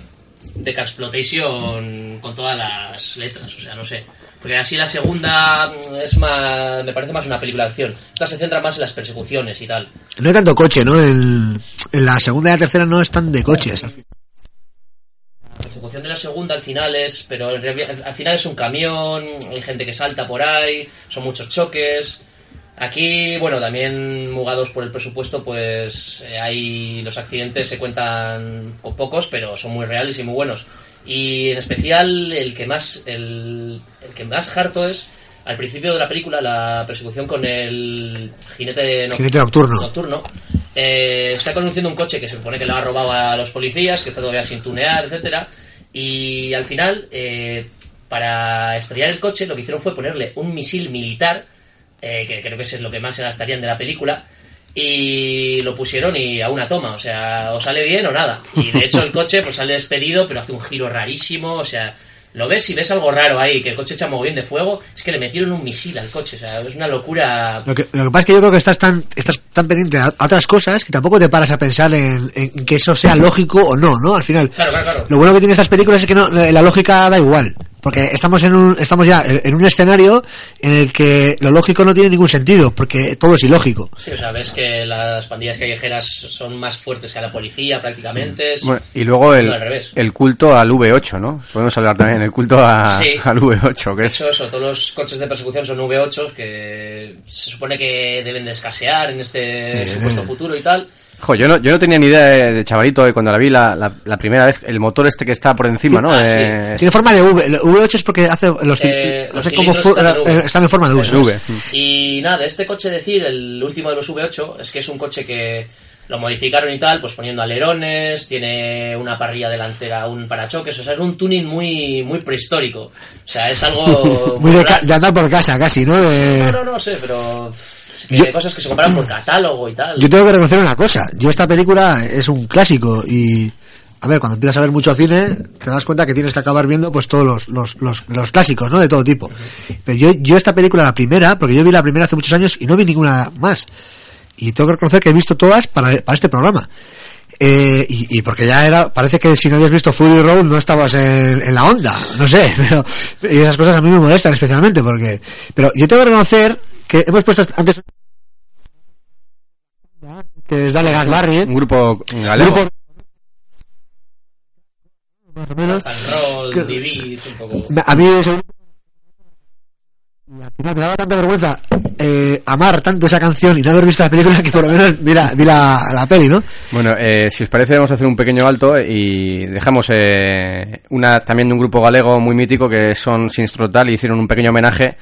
de Exploitation con todas las letras, o sea, no sé. Porque así la segunda mm, es más, me parece más una película de acción. Esta se centra más en las persecuciones y tal. No hay tanto coche, ¿no? En, en la segunda y la tercera no están de coches. La persecución de la segunda al final es, pero al final es un camión, hay gente que salta por ahí, son muchos choques. Aquí, bueno, también mugados por el presupuesto, pues eh, hay los accidentes se cuentan con pocos, pero son muy reales y muy buenos. Y en especial el que más el, el que más harto es al principio de la película la persecución con el jinete, no- Jinete nocturno. nocturno. Eh, está conduciendo un coche que se supone que le ha robado a los policías, que está todavía sin tunear, etcétera. Y al final, eh, para estrellar el coche, lo que hicieron fue ponerle un misil militar, eh, que creo que eso es lo que más se gastarían de la película, y lo pusieron y a una toma, o sea, o sale bien o nada. Y de hecho el coche pues sale despedido, pero hace un giro rarísimo, o sea, lo ves y ves algo raro ahí, que el coche echa muy bien de fuego, es que le metieron un misil al coche, o sea, es una locura. Lo que, lo que pasa es que yo creo que estás tan, estás tan pendiente a, a otras cosas que tampoco te paras a pensar en, en que eso sea lógico o no, ¿no? Al final, Claro, claro, claro. lo bueno que tienen estas películas es que no, la lógica da igual. Porque estamos en un, estamos ya en un escenario en el que lo lógico no tiene ningún sentido, porque todo es ilógico. Sí, o sea, ves que las pandillas callejeras son más fuertes que la policía prácticamente. Bueno, y luego el, No, al revés. el culto al V8, ¿no? Podemos hablar también el culto a, Sí. al V8, que De es... hecho, eso, todos los coches de persecución son V8 que se supone que deben de escasear en este Sí. supuesto futuro y tal. Jo, yo no, yo no tenía ni idea de, de chavalito eh, cuando la vi la, la, la primera vez, el motor este que está por encima, ¿no? Ah, sí. Eh, Tiene forma de V. El V8 es porque hace los, Eh, no los están en V. eh, están en forma de V. V. Y nada, este coche decir, el último de los V8, es que es un coche que lo modificaron y tal, pues poniendo alerones, tiene una parrilla delantera, un parachoques, o sea, es un tuning muy muy prehistórico. O sea, es algo Muy de, de andar por casa, casi, ¿no? De- No, no, no sé, pero que Yo- hay cosas que se compran por catálogo y tal. Yo tengo que reconocer una cosa. Yo esta película es un clásico y a ver, cuando empiezas a ver mucho cine, te das cuenta que tienes que acabar viendo pues todos los, los, los, los clásicos, ¿no? De todo tipo. Pero yo, yo esta película, la primera, porque yo vi la primera hace muchos años y no vi ninguna más. Y tengo que reconocer que he visto todas para, para este programa. Eh, y, y porque ya era, parece que si no habías visto Fury Road no estabas en, en la onda, no sé, pero y esas cosas a mí me molestan especialmente porque, pero yo tengo que reconocer que hemos puesto antes que es Dale Gas Barry, un grupo galego. grupo más o menos, roll, que- es un poco... Me- a mí ese me daba tanta vergüenza eh, amar tanto esa canción y no haber visto la película que por lo menos vi la, vi la, la peli, ¿no? Bueno, eh, si os parece vamos a hacer un pequeño alto y dejamos eh, una también de un grupo galego muy mítico que son Sinistro Total y hicieron un pequeño homenaje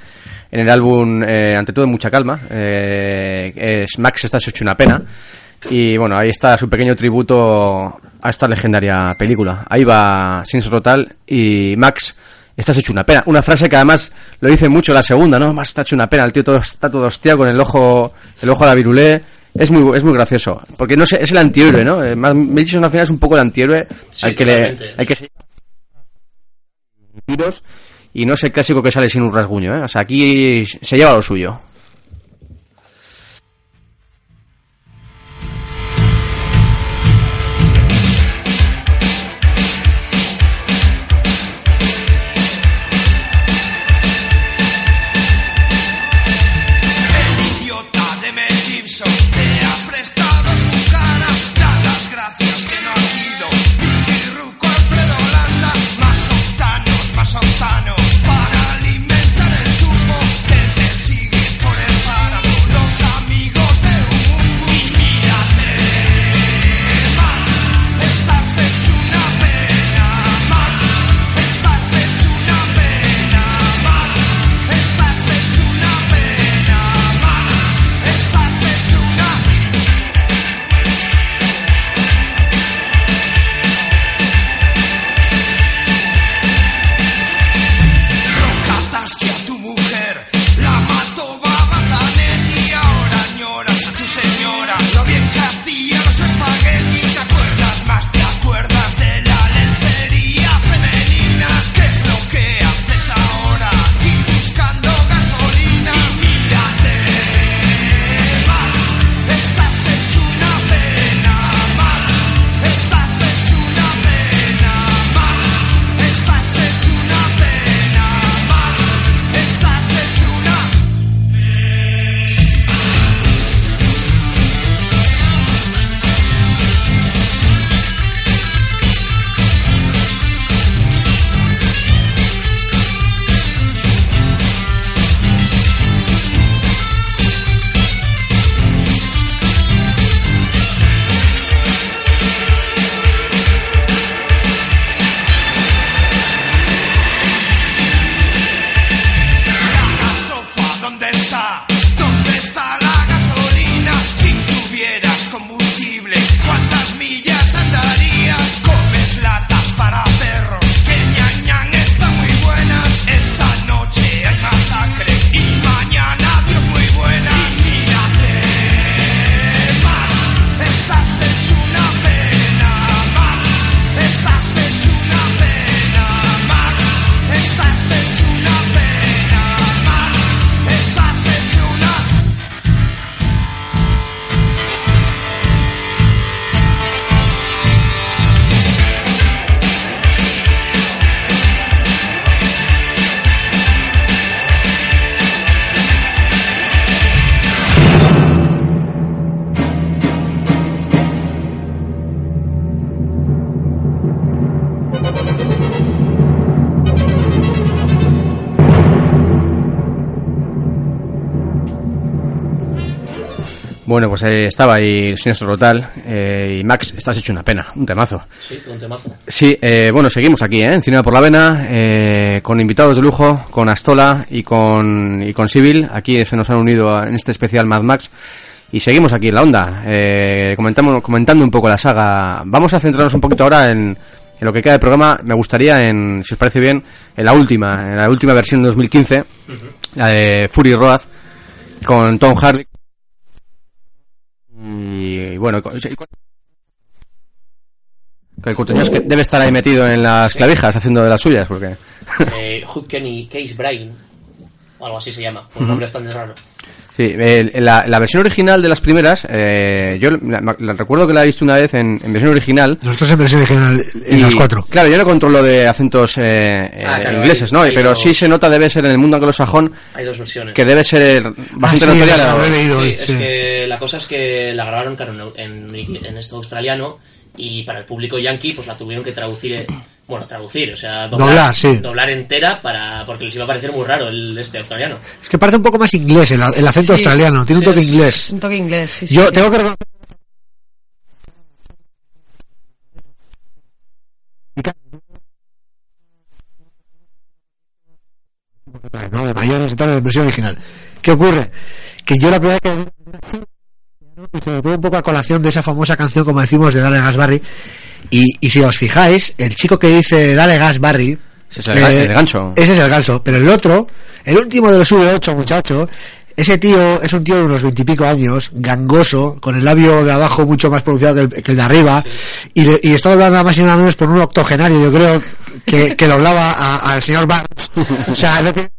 en el álbum eh, Ante todo mucha calma. Eh, es Max estás hecho una pena. Y bueno, ahí está su pequeño tributo a esta legendaria película. Ahí va Sinistro Total y Max estás hecho una pena. Una frase que además lo dice mucho la segunda, ¿no? Más está hecho una pena, el tío todo, está todo hostiado con el ojo, el ojo a la virulé. Es muy, es muy gracioso. Porque no sé, es el antihéroe, ¿no? Eh, Madison al final es un poco el antihéroe Sí, al que le, que tiros y no es el clásico que sale sin un rasguño, ¿eh? O sea, aquí se lleva lo suyo. Pues estaba ahí el Total eh, y Max, estás hecho una pena, un temazo. Sí, un temazo. Sí, eh, bueno, seguimos aquí, ¿eh? En Cinema por la Vena, eh, con invitados de lujo, con Astola y con, y con Civil. Aquí se nos han unido a- en este especial Mad Max. Y seguimos aquí en la onda, eh, comentamos, comentando un poco la saga. Vamos a centrarnos un poquito ahora en, en lo que queda del programa. Me gustaría, en, si os parece bien, en la última, en la última versión de 2015, la de Fury Road, con Tom Hardy. Y, bueno, el Courtoñas que debe estar ahí metido en las clavijas haciendo de las suyas, porque... Eh, y Case Brain, algo así se llama, un nombre tan raro. Sí, el- la, la versión original de las primeras, eh, yo la, la recuerdo que la he visto una vez en, en versión original. Nosotros en versión original, en y, las cuatro. Claro, yo no controlo de acentos eh, eh, Ah, claro, ingleses, hay- ¿no? hay Pero dos- sí se nota, debe ser en el mundo anglosajón, Hay dos versiones. que debe ser bastante Ah, sí, notoria la leído Sí, hoy, es sí. que la cosa es que la grabaron claro, en, en, en esto australiano y para el público yankee pues la tuvieron que traducir Bueno, traducir, o sea, Doblar, sí. doblar entera para porque les iba a parecer muy raro el este australiano. Es que parece un poco más inglés el, el acento Sí. australiano, tiene un toque Es- inglés. Un toque inglés, sí, Yo sí. tengo que reconocer- ¿no? de mayores y tal, en la versión original. ¿Qué ocurre? Que yo la primera vez que y sobre todo un poco a colación de esa famosa canción, como decimos, de Dale Gas Barry. Y, y si os fijáis, el chico que dice Dale Gas Barry. Ese es el, el gancho. Ese es el ganso. Pero el otro, el último de los V8, muchacho, ese tío es un tío de unos veintipico años, gangoso, con el labio de abajo mucho más pronunciado que el, que el de arriba, y, le- y está hablando nada más y nada menos por un octogenario, yo creo, que, que doblaba al señor Barnes. O sea, no tiene-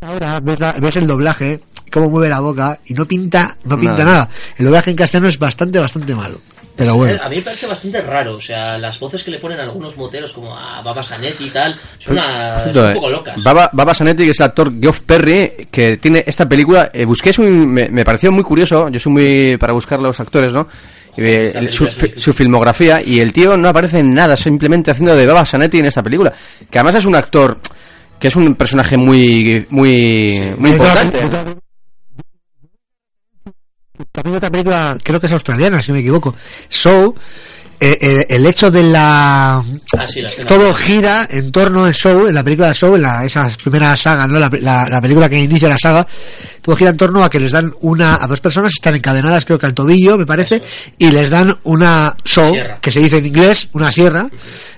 Ahora ves, la- ves el doblaje, cómo mueve la boca, y no pinta, no pinta Nada. nada. El doblaje en castellano es bastante, bastante malo. Pero bueno. A mí me parece bastante raro, o sea, las voces que le ponen a algunos moteros como a Baba Sanetti y tal, son, una, son un eh, poco locas. Baba, Baba Sanetti, que es el actor Geoff Perry, que tiene esta película. eh, busqué, su, me, me pareció muy curioso. Yo soy muy para buscar los actores, ¿no? Y, eh, su, fi- su filmografía. Y el tío no aparece en nada, simplemente haciendo de Baba Sanetti en esta película. Que además es un actor que es un personaje muy, muy, muy importante. También otra película, creo que es australiana, si no me equivoco. Show, eh, eh, el hecho de la... Ah, sí, la escena. Todo gira en torno a Show, en la película de Show, en la, esa primera saga, ¿no? La, la- la película que inicia la saga, todo gira en torno a que les dan una, a dos personas, están encadenadas creo que al tobillo, me parece, y les dan una Show, Sierra. que se dice en inglés, una sierra,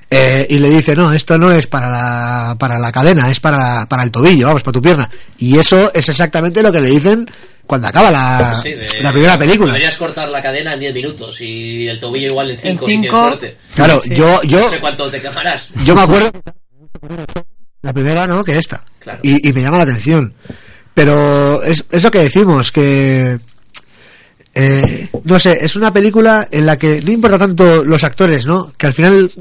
eh, y le dice, no, esto no es para la, para la cadena, es para, para el tobillo, vamos, para tu pierna. Y eso es exactamente lo que le dicen cuando acaba la, Sí, de- la primera película. Deberías cortar la cadena en 10 minutos y el tobillo igual en 5 si cinco. tienes suerte. Claro, Sí. yo, yo, No sé cuánto te quemarás. yo me acuerdo la primera no que esta Claro. y, y me llama la atención pero es, es lo que decimos que eh, no sé es una película en la que no importa tanto los actores no que al final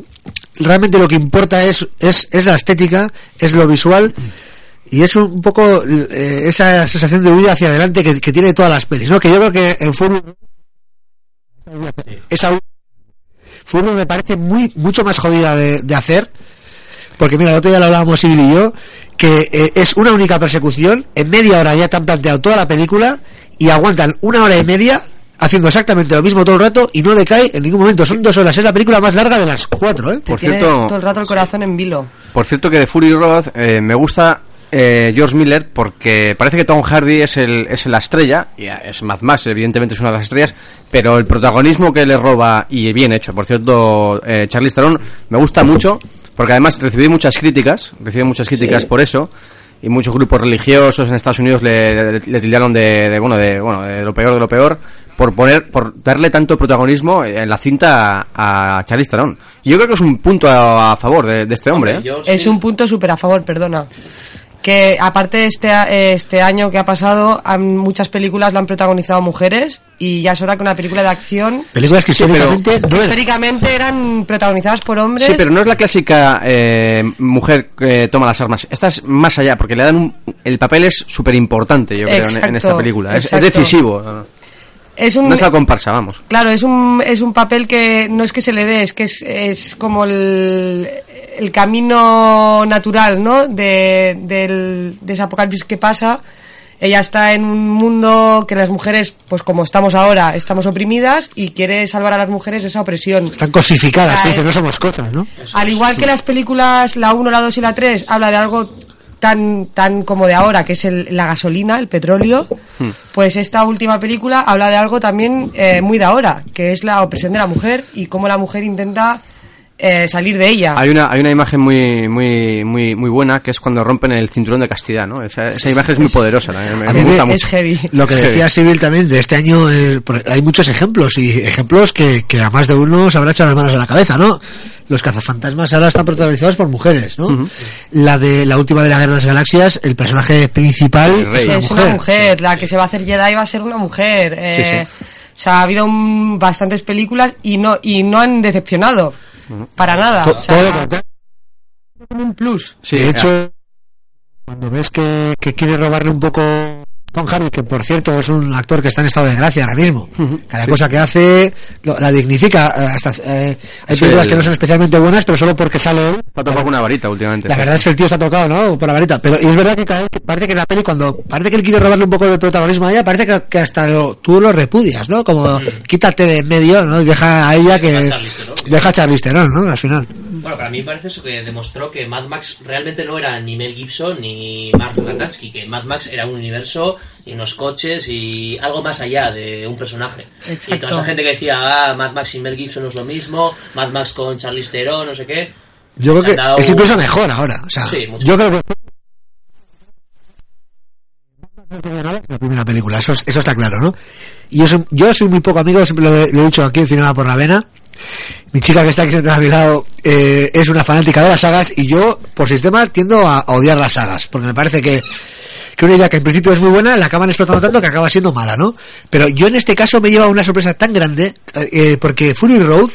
realmente lo que importa es es, es la estética es lo visual y es un poco eh, esa sensación de huida hacia adelante que, que tiene todas las pelis no que yo creo que en Furbo esa Furbo me parece muy mucho más jodida de, de hacer porque mira, el otro día lo hablábamos Sibyl y yo, que eh, es una única persecución, en media hora ya te han planteado toda la película y aguantan una hora y media haciendo exactamente lo mismo todo el rato y no le cae en ningún momento. Son dos horas, es la película más larga de las cuatro, ¿eh? Te Por tiene cierto- todo el rato el corazón en vilo. Por cierto que de Fury Road eh, me gusta eh, George Miller porque parece que Tom Hardy es el es la estrella y es Mad Max evidentemente es una de las estrellas pero el protagonismo que le roba y bien hecho por cierto eh, Charlize Theron me gusta mucho porque además recibí muchas críticas recibí muchas críticas por eso y muchos grupos religiosos en Estados Unidos le, le, le tildaron de, de, bueno de bueno de lo peor de lo peor por poner por darle tanto protagonismo en la cinta a, a Charlize Theron y yo creo que es un punto a, a favor de, de este hombre, ¿eh? Es sí- un punto súper a favor, perdona. Que aparte de este, este año que ha pasado, han- muchas películas la han protagonizado mujeres y ya es hora que una película de acción Películas que Sí, pero- históricamente no eran- históricamente eran protagonizadas por hombres. Sí, pero no es la clásica eh, mujer que toma las armas. Esta es más allá, porque le dan un... El papel es súper importante, yo creo, en, en esta película. Es, decisivo. Es un, No es la comparsa, vamos. Claro, es un, es un papel que no es que se le dé, es que es, es como el, el camino natural, ¿no? De, del, de ese apocalipsis que pasa. Ella está en un mundo que las mujeres, pues como estamos ahora, estamos oprimidas y quiere salvar a las mujeres de esa opresión. Están cosificadas, que dicen, no somos cosas, ¿no? Al igual que las películas, la 1, la 2 y la 3, habla de algo tan, tan como de ahora, que es el- la gasolina, el petróleo, Hmm. pues esta última película habla de algo también eh, muy de ahora, que es la opresión de la mujer y cómo la mujer intenta eh, salir de ella. Hay una, hay una imagen muy, muy, muy, muy buena que es cuando rompen el cinturón de castidad, ¿no? Esa, esa imagen es muy poderosa, me, me gusta es mucho. heavy. Lo que decía Sibyl también de este año, eh, hay muchos ejemplos y ejemplos que, que a más de uno se habrá echado las manos a la cabeza, ¿no? Los cazafantasmas ahora están protagonizados por mujeres, ¿no? La de la última de la Guerra de las Galaxias, el personaje principal El es una es mujer. una mujer, la que se va a hacer Jedi va a ser una mujer. eh, Sí, O sea, ha habido un- bastantes películas y no y no han decepcionado. Para nada. To- o sea, todo lo contrario. como un plus. Sí, de hecho, cuando ves que, que quiere robarle un poco Tom Hardy, que por cierto es un actor que está en estado de gracia ahora mismo. Cada cosa que hace lo- la dignifica. eh, Hasta, eh, hay películas el- que no son especialmente buenas, pero solo porque sale él. Ha tocado con una varita últimamente. La verdad es que el tío se ha tocado, ¿no? Por la varita. Pero y es verdad que cada vez que parece que en la peli, cuando parece que él quiere robarle un poco de protagonismo a ella, parece que, que hasta lo- tú lo repudias, ¿no? Como quítate de en medio, ¿no? Y deja a ella que. Deja a Charlize Theron, ¿no? Al final. Bueno, para mí me parece eso que demostró que Mad Max realmente no era ni Mel Gibson ni Mark Latansky, que Mad Max era un universo y unos coches y algo más allá de un personaje. Exacto. Y toda esa gente que decía, ah, Mad Max y Mel Gibson no es lo mismo, Mad Max con Charlize Theron, no sé qué. Yo creo que dado- es incluso mejor ahora. O sea, Sí, mucho. yo creo que. La primera película, eso, es- eso está claro, ¿no? Y yo soy, yo soy muy poco amigo, siempre lo, he- lo he dicho aquí en Cinema por la Vena. Mi chica que está aquí sentada a mi lado eh, es una fanática de las sagas y yo, por sistema, tiendo a, odiar las sagas, porque me parece que, que una idea que en principio es muy buena la acaban explotando tanto que acaba siendo mala, ¿no? Pero yo en este caso me lleva una sorpresa tan grande eh, eh, porque Fury Road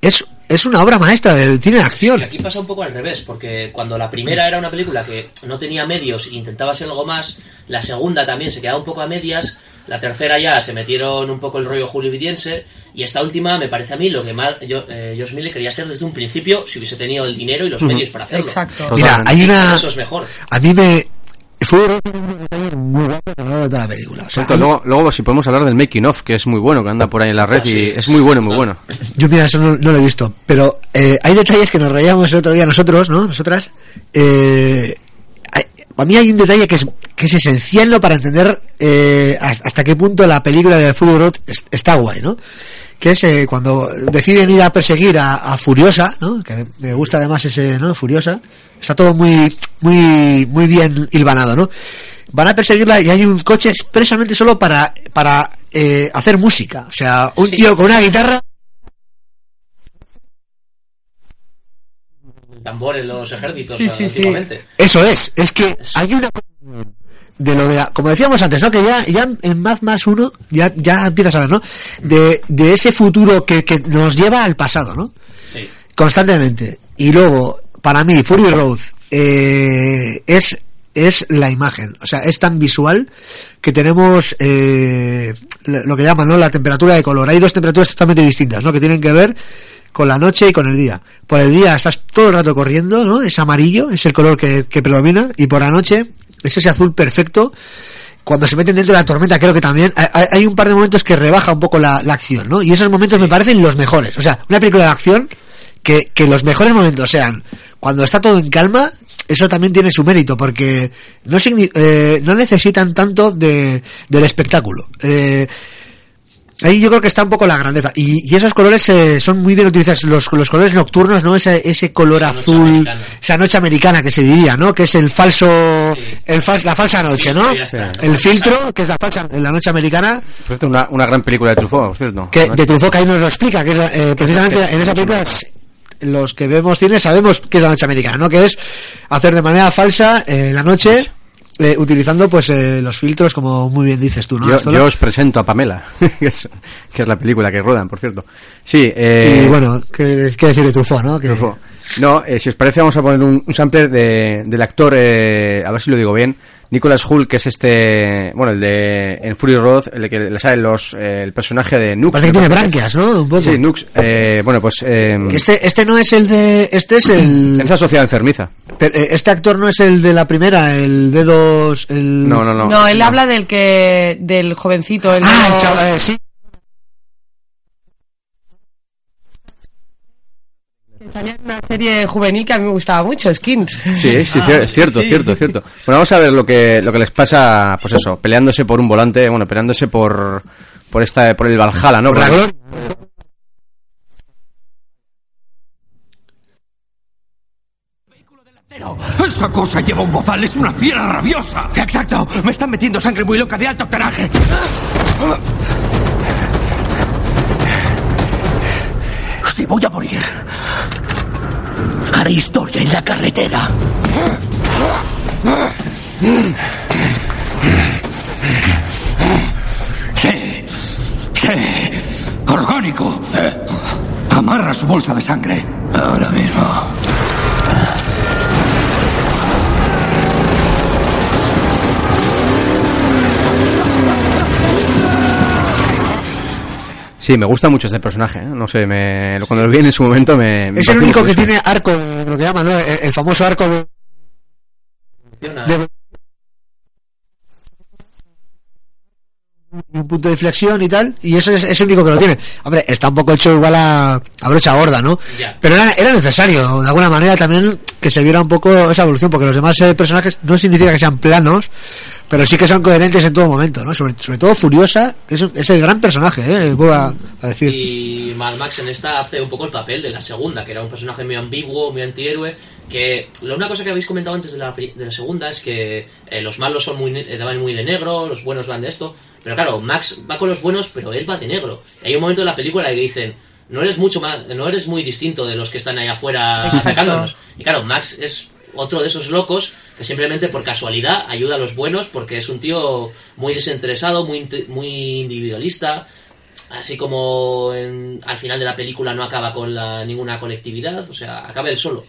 es, es una obra maestra del cine de acción. Y aquí pasa un poco al revés, porque cuando la primera era una película que no tenía medios e intentaba ser algo más, la segunda también se quedaba un poco a medias, la tercera ya se metieron un poco el rollo hollywoodiense, y esta última me parece a mí lo que más yo, eh, Josh Miller quería hacer desde un principio si hubiese tenido el dinero y los medios para hacerlo. Exacto. Mira, hay una... Eso es mejor. A mí me... Fury toda la película. O sea, Exacto, luego, luego si podemos hablar del making of, que es muy bueno, que anda por ahí en la red Ah, sí. y es muy bueno, muy bueno. Yo mira, eso no, no lo he visto, pero eh, hay detalles que nos reíamos el otro día nosotros, ¿no? Nosotras. Eh, hay- a mí hay un detalle que es, que es esencial ¿no? para entender eh, hasta, hasta qué punto la película de Fury Road es- está guay, ¿no? Que es eh, cuando deciden ir a perseguir a, a Furiosa, ¿no? Que me gusta además ese, ¿no? Furiosa. Está todo muy, muy, muy bien hilvanado, ¿no? Van a perseguirla y hay un coche expresamente solo para, para eh, hacer música. O sea, un Sí. tío con una guitarra tambor en los ejércitos Sí, sí, sí. Eso es, es que hay una de lo de la- como decíamos antes, ¿no? Que ya, ya en Mad Max 1 ya, ya empiezas a ver, ¿no? De, de ese futuro que, que nos lleva al pasado, ¿no? Sí. Constantemente. Y luego, para mí, Fury Road eh, es, es la imagen. O sea, es tan visual que tenemos eh, lo que llaman, ¿no? La temperatura de color. Hay dos temperaturas totalmente distintas, ¿no? Que tienen que ver con la noche y con el día. Por el día estás todo el rato corriendo, ¿no? Es amarillo, es el color que, que predomina. Y por la noche es ese azul perfecto. Cuando se meten dentro de la tormenta, creo que también hay- un par de momentos que rebaja un poco la, la acción, ¿no? Y esos momentos me parecen los mejores. O sea, una película de acción que, que los mejores momentos sean cuando está todo en calma, eso también tiene su mérito, porque no, eh, no necesitan tanto de, del espectáculo. Eh, ahí yo creo que está un poco la grandeza. Y, y esos colores eh, son muy bien utilizados. Los, los colores nocturnos, ¿no? Ese, ese color Esa azul, americana. esa noche americana que se diría, ¿no? Que es el falso, Sí. el fal- la falsa noche, ¿no? Está. El filtro, que es la falsa, la noche americana, cierto, una, una gran película de Truffaut, por cierto. que de Truffaut que ahí nos lo explica, que es eh, precisamente en esa película los que vemos cine sabemos que es la noche americana, ¿no? Que es hacer de manera falsa eh, la noche eh, utilizando pues eh, los filtros como muy bien dices tú, ¿no? Yo, os presento a Pamela, que es, que es la película que ruedan, por cierto. Sí, eh, y bueno, ¿qué, qué decir de Truffaut, no? Que, Truffaut. No, eh, si os parece vamos a poner un, un sampler de, del actor, eh, a ver si lo digo bien, Nicholas Hull, que es este, bueno, el de en Fury Road, el que le sale los, eh, el personaje de Nux. parece que tiene branquias, ¿no? Un poco. Sí, Nux, eh, bueno, pues, eh, Que este, este no es el de, este es el, esa sociedad enfermiza. pero, eh, este actor no es el de la primera, el dedos, el... No, no, no. No, él habla del que del jovencito, el Ah, el chaval, eh, sí. Salía en una serie juvenil que a mí me gustaba mucho, Skins. Sí, sí, Ah, sí, cierto, sí. cierto, cierto. Bueno, vamos a ver lo que, lo que les pasa, pues eso, peleándose por un volante, bueno, peleándose por, por esta, por el Valhalla, ¿no? Por. Esa cosa lleva un bozal, es una fiera rabiosa. Exacto. Me están metiendo sangre muy loca de alto octanaje. Si voy a morir, haré historia en la carretera. Sí. Sí. Orgánico. Amarra su bolsa de sangre. Ahora mismo. Sí, me gusta mucho este personaje, ¿eh? no sé, me, cuando lo vi en su momento me... me Es el único que tiene arco, lo que llaman, ¿no? El, el famoso arco de- de- un punto de inflexión y tal, y ese es, es el único que lo tiene. Hombre, está un poco hecho igual a, a brocha gorda, ¿no? Pero era, era necesario, de alguna manera también, que se viera un poco esa evolución, porque los demás eh, personajes no significa que sean planos, pero sí que son coherentes en todo momento, ¿no? Sobre, sobre todo Furiosa, que es, es el gran personaje, ¿eh? Voy a, a decir. Y Mad Max en esta hace un poco el papel de la segunda, que era un personaje muy ambiguo, muy antihéroe. Que la una cosa que habéis comentado antes de la, de la segunda es que eh, los malos son muy, eh, van muy de negro, los buenos van de esto. Pero claro, Max va con los buenos, pero él va de negro. Y hay un momento en la película que dicen, no eres mucho más, no eres muy distinto de los que están allá afuera atacándonos. Y claro, Max es otro de esos locos que simplemente por casualidad ayuda a los buenos porque es un tío muy desinteresado, muy, muy individualista. Así como en- al final de la película no acaba con la, ninguna colectividad, o sea, acaba él solo.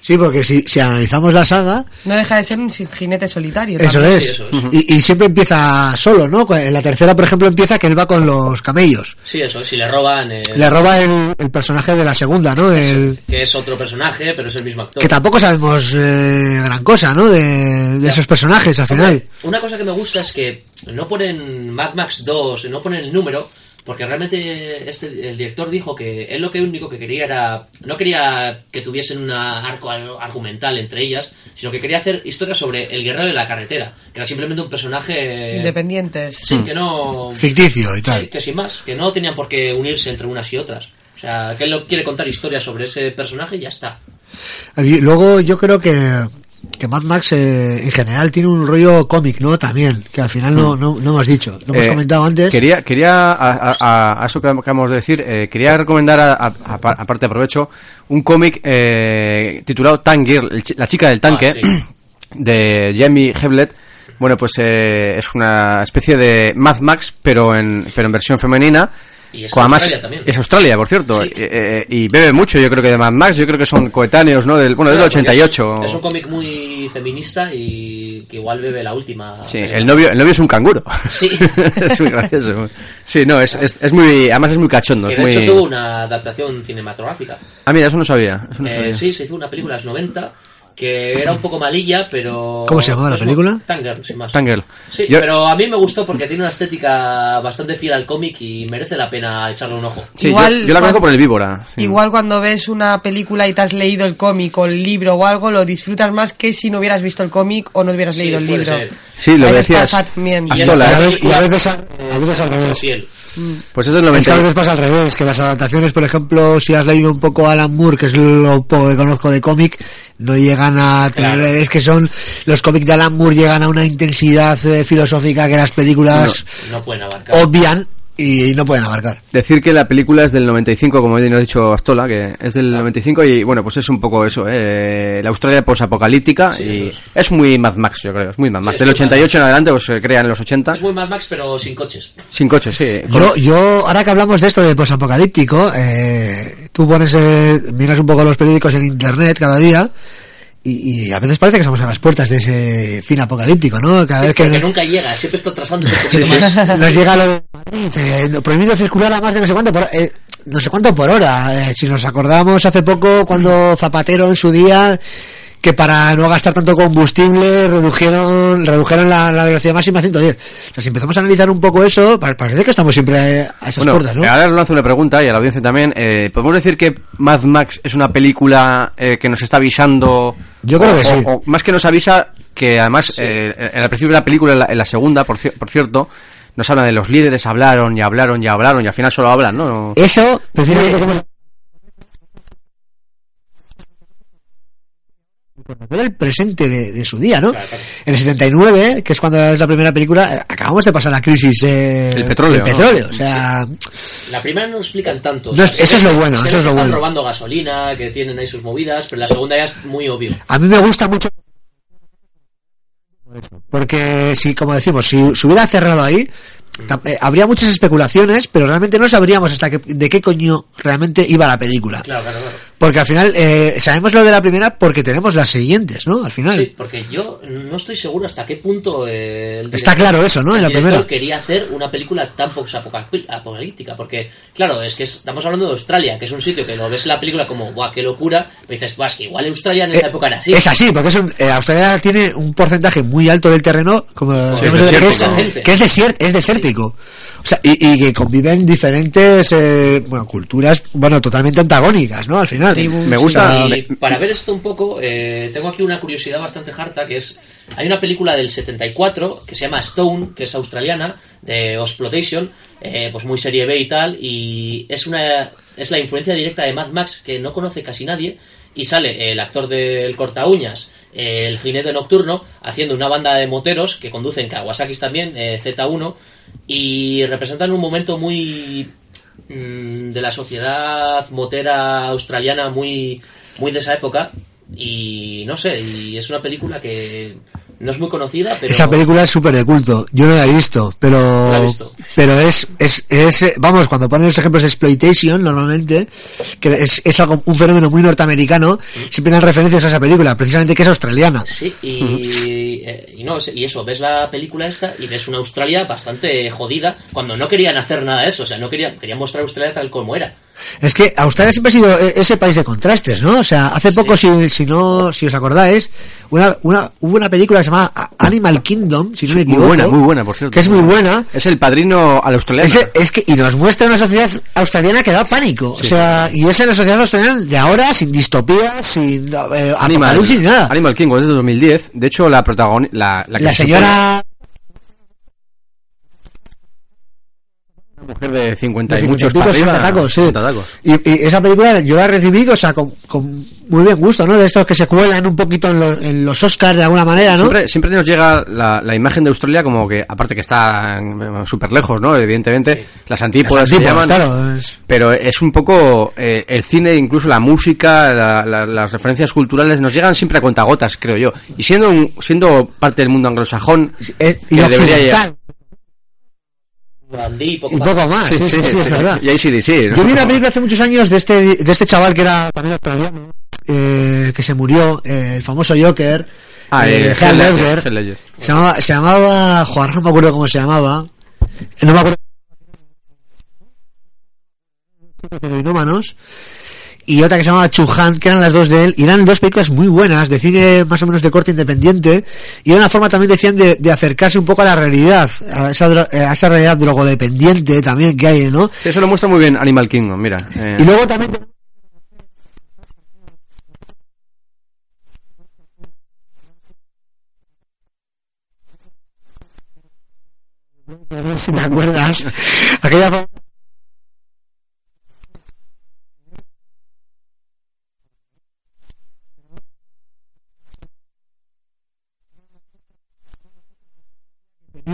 Sí, porque si, si analizamos la saga, No deja de ser un jinete solitario. Eso también. es. sí, eso es. Y, y siempre empieza solo, ¿no? En la tercera, por ejemplo, empieza que él va con los camellos. Sí, eso, si le roban, eh, Le roba el, el personaje de la segunda, ¿no? El, que es otro personaje, pero es el mismo actor. que tampoco sabemos eh, gran cosa, ¿no? De, de esos personajes al final. Hombre, Una cosa que me gusta es que no ponen Mad Max 2, no ponen el número, porque realmente este, el director dijo que él lo que único que quería era. No quería que tuviesen un arco al- argumental entre ellas, sino que quería hacer historias sobre el guerrero de la carretera, que era simplemente un personaje. Independientes. Sí, que no. Ficticio y tal. Sí, que sin más, que no tenían por qué unirse entre unas y otras. O sea, que él no quiere contar historias sobre ese personaje y ya está. Luego yo creo que, que Mad Max eh, en general tiene un rollo cómic, ¿no? También, que al final no, no, no hemos dicho. Lo hemos Eh, comentado antes. Quería, quería a, a- a- a eso que acabamos de decir, eh, quería recomendar, a- a- a- aparte aprovecho, un cómic eh, titulado Tank Girl, la chica del tanque, Ah, sí. de Jamie Heblet. Bueno, pues eh, es una especie de Mad Max, pero en, pero en versión femenina. Y es además- Australia también. Es Australia, por cierto. Sí. Eh, eh, y bebe mucho, yo creo que de Mad Max, yo creo que son coetáneos, ¿no? Del, bueno, del Claro, porque 88. Es, es un cómic muy feminista y que igual bebe la última. Sí, pelea. el novio, el novio es un canguro. Sí. es muy gracioso. Sí, no, es, es, es muy, además es muy cachondo. Que de muy... hecho tuvo una adaptación cinematográfica. Ah, mira, eso no sabía. Eso no Eh, sabía. sí, se hizo una película de los 90 que era un poco malilla, pero... ¿Cómo se llamaba la película? Tanger, sin más. Tangirl. Sí, Yo- pero a mí me gustó porque tiene una estética bastante fiel al cómic y merece la pena echarle un ojo. Sí, Igual yo, yo la conozco por el víbora. sí. Igual cuando ves una película y te has leído el cómic o el libro o algo, lo disfrutas más que si no hubieras visto el cómic o no hubieras Sí, leído el libro. ser. Sí, lo que decías. pasa también. Y Astola, Y a veces, y a veces al- a veces al revés. Fiel. Pues es del Es que a 90. veces pasa al revés, que las adaptaciones, por ejemplo, si has leído un poco Alan Moore, que es lo poco que conozco de cómic, no llegan a tener, Claro. es que son, los cómics de Alan Moore llegan a una intensidad eh, filosófica que las películas No pueden abarcar. obvian y no pueden abarcar. Decir que la película es del 95, como bien ha dicho Astola, que es del 95 y bueno, pues es un poco eso, ¿eh? la Australia posapocalíptica Sí, y eso es muy Mad Max, yo creo, es muy Mad Max. es del muy 88 en adelante, pues se crea en los 80, Es muy Mad Max, pero sin coches. sin coches, sí. Yo, yo, ahora que hablamos de esto de posapocalíptico, eh, tú pones, eh, miras un poco los periódicos en internet cada día y, y a veces parece que estamos a las puertas de ese fin apocalíptico, ¿no? Cada vez que nunca llega, siempre está atrasando nos llega lo eh, prohibido circular a más de no sé cuánto por, eh, no sé cuánto por hora. Eh, si nos acordamos hace poco cuando Zapatero en su día que para no gastar tanto combustible redujeron redujeron la, la velocidad máxima a 110. O sea, si empezamos a analizar un poco eso, pa- parece que estamos siempre a esas Bueno, puertas, ¿no? ahora os lanzo una pregunta y a la audiencia también. Eh, ¿Podemos decir que Mad Max es una película eh, que nos está avisando? Yo creo o- que sí. o- o más que nos avisa, que además eh, en el principio de la película, en la, en la segunda, por, por cierto, nos hablan de los líderes, hablaron y hablaron y hablaron y al final solo hablan, ¿no? Eso, precisamente como era el presente de, de su día, ¿no? Claro, claro. En el 79, que es cuando es la primera película, acabamos de pasar la crisis eh, El petróleo, del ¿no? petróleo. O sea, La primera no lo explican tanto. No, eso es lo bueno, eso es lo que están bueno. robando gasolina, que tienen ahí sus movidas, pero la segunda ya es muy obvio. a mí me gusta mucho. Porque si, como decimos, si se hubiera cerrado ahí, habría muchas especulaciones, pero realmente no sabríamos hasta que, de qué coño realmente iba la película. Claro, claro, claro. Porque al final eh, sabemos lo de la primera porque tenemos las siguientes, ¿no? Al final. Sí, porque yo no estoy seguro hasta qué punto eh, el Está director- claro eso, ¿no? En la director primera. quería hacer una película tan apocalíptica, porque claro, es que es- estamos hablando de Australia, que es un sitio que lo ves en la película como, guau, qué locura, pero dices, "Buah, es que igual Australia en esa Eh, época era así. Es así, porque es un- eh, Australia tiene un porcentaje muy alto del terreno como Sí, que, es, que es desier- es desértico. O sea, y, y que conviven diferentes eh, bueno, culturas, bueno, totalmente antagónicas, ¿no? Al final. Me gusta- Y para ver esto un poco, eh, tengo aquí una curiosidad bastante harta, que es, hay una película del 74 que se llama Stone, que es australiana, de Exploitation, eh, pues muy serie B y tal, y es una es la influencia directa de Mad Max que no conoce casi nadie, y sale el actor del corta uñas, el jinete nocturno, haciendo una banda de moteros que conducen Kawasaki's también, eh, Z1, y representan un momento muy mm, de la sociedad motera australiana muy, muy de esa época. Y no sé, y es una película que no es muy conocida, pero. Esa película es súper de culto. Yo no la he visto, pero. No la he visto. Pero es, es, es, vamos, cuando ponen los ejemplos de exploitation, normalmente, que es, es algo, un fenómeno muy norteamericano, siempre dan referencias a esa película, precisamente que es australiana. Sí, y, eh, y no, es- y eso, ves la película esta y ves una Australia bastante jodida cuando no querían hacer nada de eso, o sea, no querían, querían mostrar Australia tal como era. Es que Australia siempre ha sido eh, ese país de contrastes, ¿no? O sea, hace poco, si, si no, si os acordáis, una, una, hubo una película que se llama Animal Kingdom, si no me Muy equivoco. buena, muy buena, por cierto. Que es muy buena. Es el padrino al australiano. Es, es que, y nos muestra una sociedad australiana que da pánico. O sea, y es en la sociedad australiana de ahora, sin distopías, sin eh, Animal, apocalipsis nada. Animal King es de 2010. De hecho, la protagonista. La, la, señora Una mujer de 50 y de muchos 50 y para arriba, 60 tacos, sí. 60 tacos. Y, y esa película yo la he recibido, o sea, con, con muy bien gusto, ¿no? De estos que se cuelan un poquito en, los- en los Oscars de alguna manera, ¿no? Siempre, siempre nos llega la, la imagen de Australia como que, aparte que está eh, súper lejos, ¿no? Evidentemente, las antípodas Las se antípodas, llaman, claro, es- pero es un poco eh, el cine, incluso la música, la- la- las referencias culturales nos llegan siempre a cuentagotas, creo yo. Y siendo un- siendo parte del mundo anglosajón, y que lo debería llegar. Gandhi y poco y más. poco más, sí, sí, sí, es verdad. Y ahí sí, sí. Yo vi una película hace muchos años de este, de este chaval que era también australiano, eh, que se murió, eh, el famoso Joker, Ah, eh, Ledger. Se llamaba, se llamaba, joder, no me acuerdo cómo se llamaba. No me acuerdo. Heroinómanos. Y otra que se llamaba Chuhan, que eran las dos de él, y eran dos películas muy buenas, de cine más o menos de corte independiente, y era una forma también, decían, de, de acercarse un poco a la realidad, a esa, a esa realidad drogodependiente también que hay, ¿no? Sí, Eso lo muestra muy bien Animal Kingdom, mira. eh. Y luego también... si te acuerdas aquella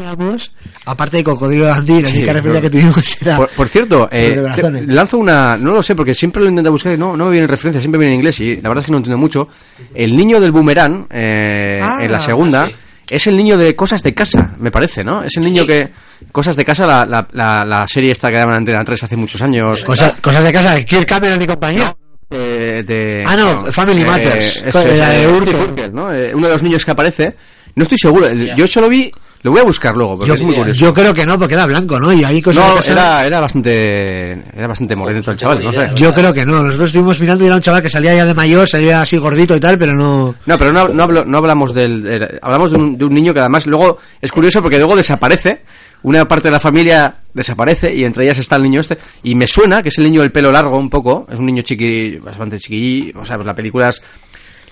teníamos aparte de cocodrilo Gandhi la Sí, única referencia claro. que tuvimos era Por, por cierto, eh, lanzo una. No lo sé, porque siempre lo intento buscar y no, no me viene referencia, siempre viene en inglés y la verdad es que no entiendo mucho. El niño del boomerang, eh, Ah, en la segunda, sí. es el niño de Cosas de Casa, me parece, ¿no? Es el niño Sí. que. Cosas de Casa, la, la, la, la serie esta que daban en Antena 3 hace muchos años. cosas, cosas de casa Kirk Cameron y compañía eh, de- Ah, no, Family Matters. ese, Con la de eh, Urkel, ¿no? Eh, uno de los niños que aparece. No estoy seguro, yo eso lo vi, lo voy a buscar luego, porque yo, es muy curioso. yo creo que no porque era blanco no y ahí cosas no, era, era bastante era bastante morenito el chaval, no sé. Yo creo que no, nosotros estuvimos mirando y era un chaval que salía ya de mayor, salía así gordito y tal, pero no... No, pero no, no, hablo- no hablamos del... del- hablamos de un, de un niño que además luego... Es curioso porque luego desaparece. Una parte de la familia desaparece y entre ellas está el niño este. Y me suena que es el niño del pelo largo un poco. Es un niño chiqui, bastante chiquillo. O sea, pues la película es...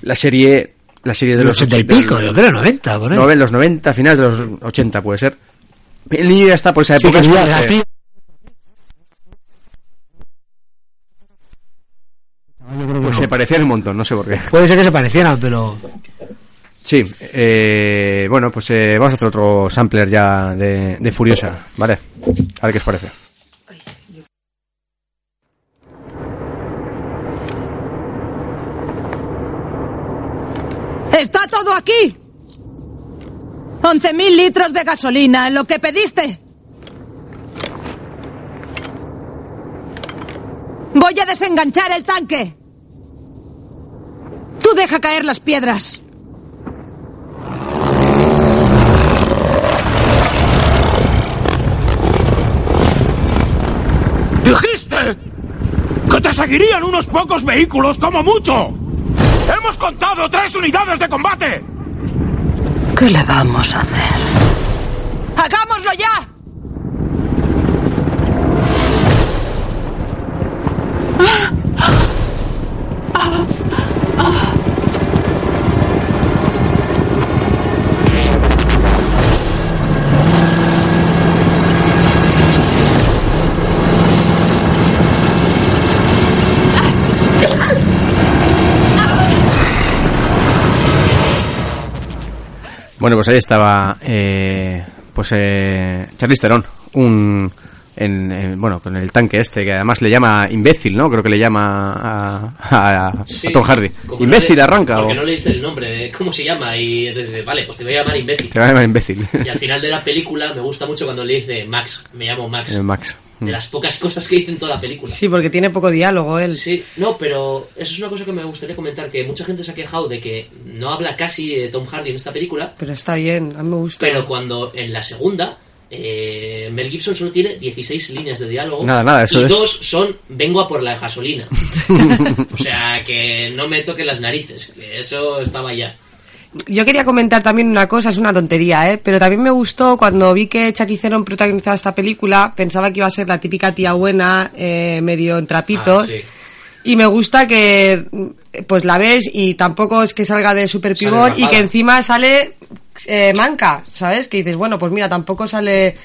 La serie... La serie de, De los ochenta y del- pico, yo creo, 90, por ahí. No, en los 90, finales de los 80 puede ser. El niño ya está por esa Sí, época. que es pues se parecían un montón, no sé por qué. Puede ser que se parecieran, pero... Sí, eh, bueno, pues eh, vamos a hacer otro sampler ya de, de Furiosa, ¿vale? A ver qué os parece. ¡Está todo aquí! 11.000 litros de gasolina, lo que pediste. Voy a desenganchar el tanque. Tú deja caer las piedras. ¡Dijiste! ¡Que te seguirían unos pocos vehículos como mucho! ¡Hemos contado tres unidades de combate! ¿Qué le vamos a hacer? ¡Hagámoslo ya! Bueno, pues ahí estaba, eh, pues, eh, Charlize Theron, un, en, en- bueno, con el tanque este, que además le llama imbécil, ¿no? Creo que le llama a, a- a Sí, Tom Hardy. como no Imbécil le- arranca, Porque o no le dice el nombre, de cómo se llama, y entonces, vale, pues te voy a llamar imbécil. te va a llamar imbécil. Y al final de la película me gusta mucho cuando le dice Max, me llamo Max. Eh, Max. De las pocas cosas que dice en toda la película. Sí, porque tiene poco diálogo él. Sí, no, pero eso es una cosa que me gustaría comentar, que mucha gente se ha quejado de que no habla casi de Tom Hardy en esta película, Pero está bien, a mí me gusta. pero cuando en la segunda eh, Mel Gibson solo tiene 16 líneas de diálogo Nada, nada, eso y es. dos son vengo a por la gasolina. o sea, que no me toquen las narices, que eso estaba ya. Yo quería comentar también una cosa, es una tontería, ¿eh? Pero también me gustó cuando vi que Theron protagonizaba esta película, pensaba que iba a ser la típica tía buena, eh, medio en trapitos. Ah, sí. Y me gusta que pues la ves y tampoco es que salga de super pibón y que encima sale eh, manca, ¿sabes? Que dices, bueno, pues mira, tampoco sale...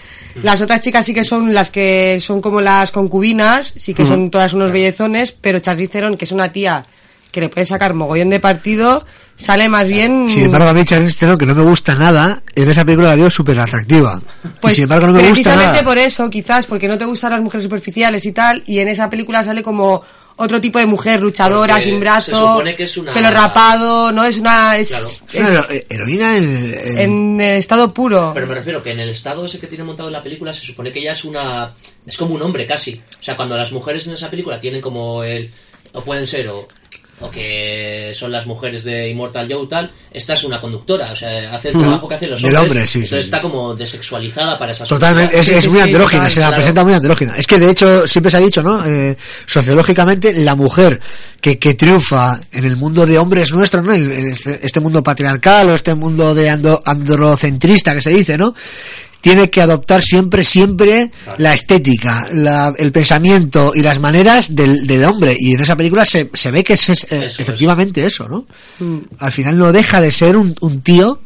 Las otras chicas sí que son las que son como las concubinas, sí que son todas unos bellezones, pero Charlize Theron, que es una tía que le puede sacar mogollón de partido, sale más bien... Sin embargo, a mí Charlize Theron, que no me gusta nada, en esa película la veo súper atractiva. Pues y sin embargo no me gusta precisamente nada. por eso, quizás, porque no te gustan las mujeres superficiales y tal, y en esa película sale como otro tipo de mujer, luchadora, Porque sin se brazo, supone que es una- pelo rapado, ¿no? Es una... Es, Claro. Eh, heroína en, en- en eh, estado puro. Pero me refiero que en el estado ese que tiene montado en la película se supone que ella es una... Es como un hombre casi. O sea, cuando las mujeres en esa película tienen como el... O pueden ser o... O que son las mujeres de Immortal Joe tal, esta es una conductora, o sea, hace el trabajo que hacen los Del hombres. hombre, sí, entonces sí. está como desexualizada para esas Totalmente, es, muy andrógina, se la Claro. presenta muy andrógina. Es que de hecho siempre se ha dicho, ¿no? Eh, sociológicamente la mujer que, que triunfa en el mundo de hombres nuestros, ¿no? El- el- Este mundo patriarcal o este mundo de ando- androcentrista que se dice, ¿no? Tiene que adoptar siempre, siempre la estética, la- el pensamiento y las maneras del, del hombre. Y en esa película se, se ve que es, es, eh, efectivamente eso, ¿no? Al final no deja de ser un, un tío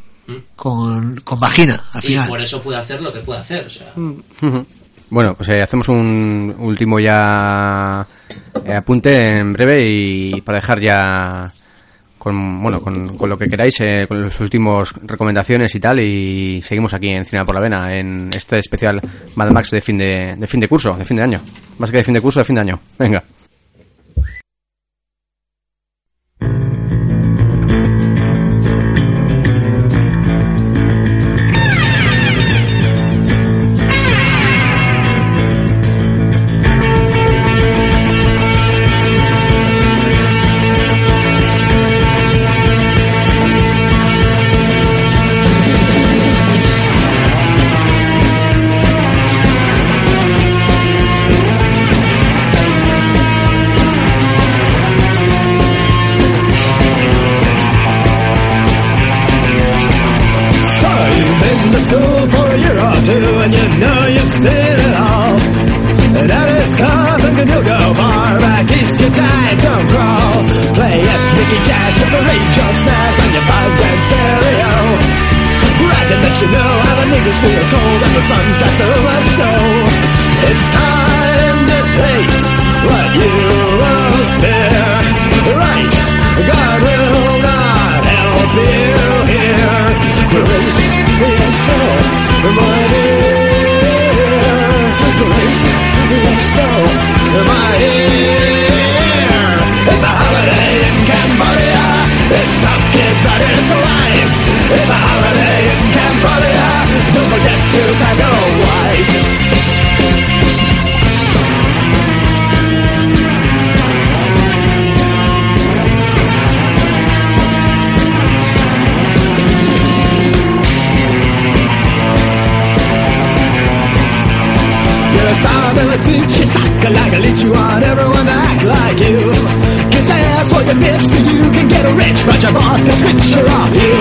con, con vagina, al Y final. por eso puede hacer lo que puede hacer, o sea... Ujú. Bueno, pues eh, hacemos un último ya eh, apunte en breve y para dejar ya con bueno con, con lo que queráis, eh, con los últimos recomendaciones y tal y seguimos aquí en Cine por la Vena en este especial Mad Max de fin de, de fin de curso, de fin de año, más que de fin de curso, de fin de año. Venga. in my ear. It's a holiday in Cambodia. It's tough, kids, but it's life. It's a holiday in Cambodia. Don't forget to pack a wife. Like a like a leech, you want everyone to act like you. Cause that's what you pitch, so you can get rich, but your boss can switch her off you.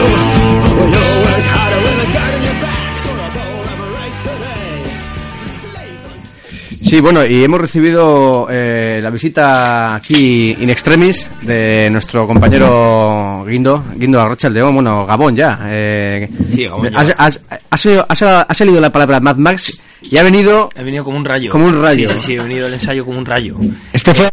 Well, you'll work harder with a gun in your back for a bowl of rice today. Sí, bueno, y hemos recibido eh, la visita aquí in extremis de nuestro compañero Guindo, Guindo Arrocha el León, bueno, Gabón ya. Eh, Sí, Gabón ya. Has, has, has oído- has- has leído la palabra Mad Max y ha venido... He venido como un rayo. Como un rayo. Sí, sí, sí, he venido el ensayo como un rayo. Este fue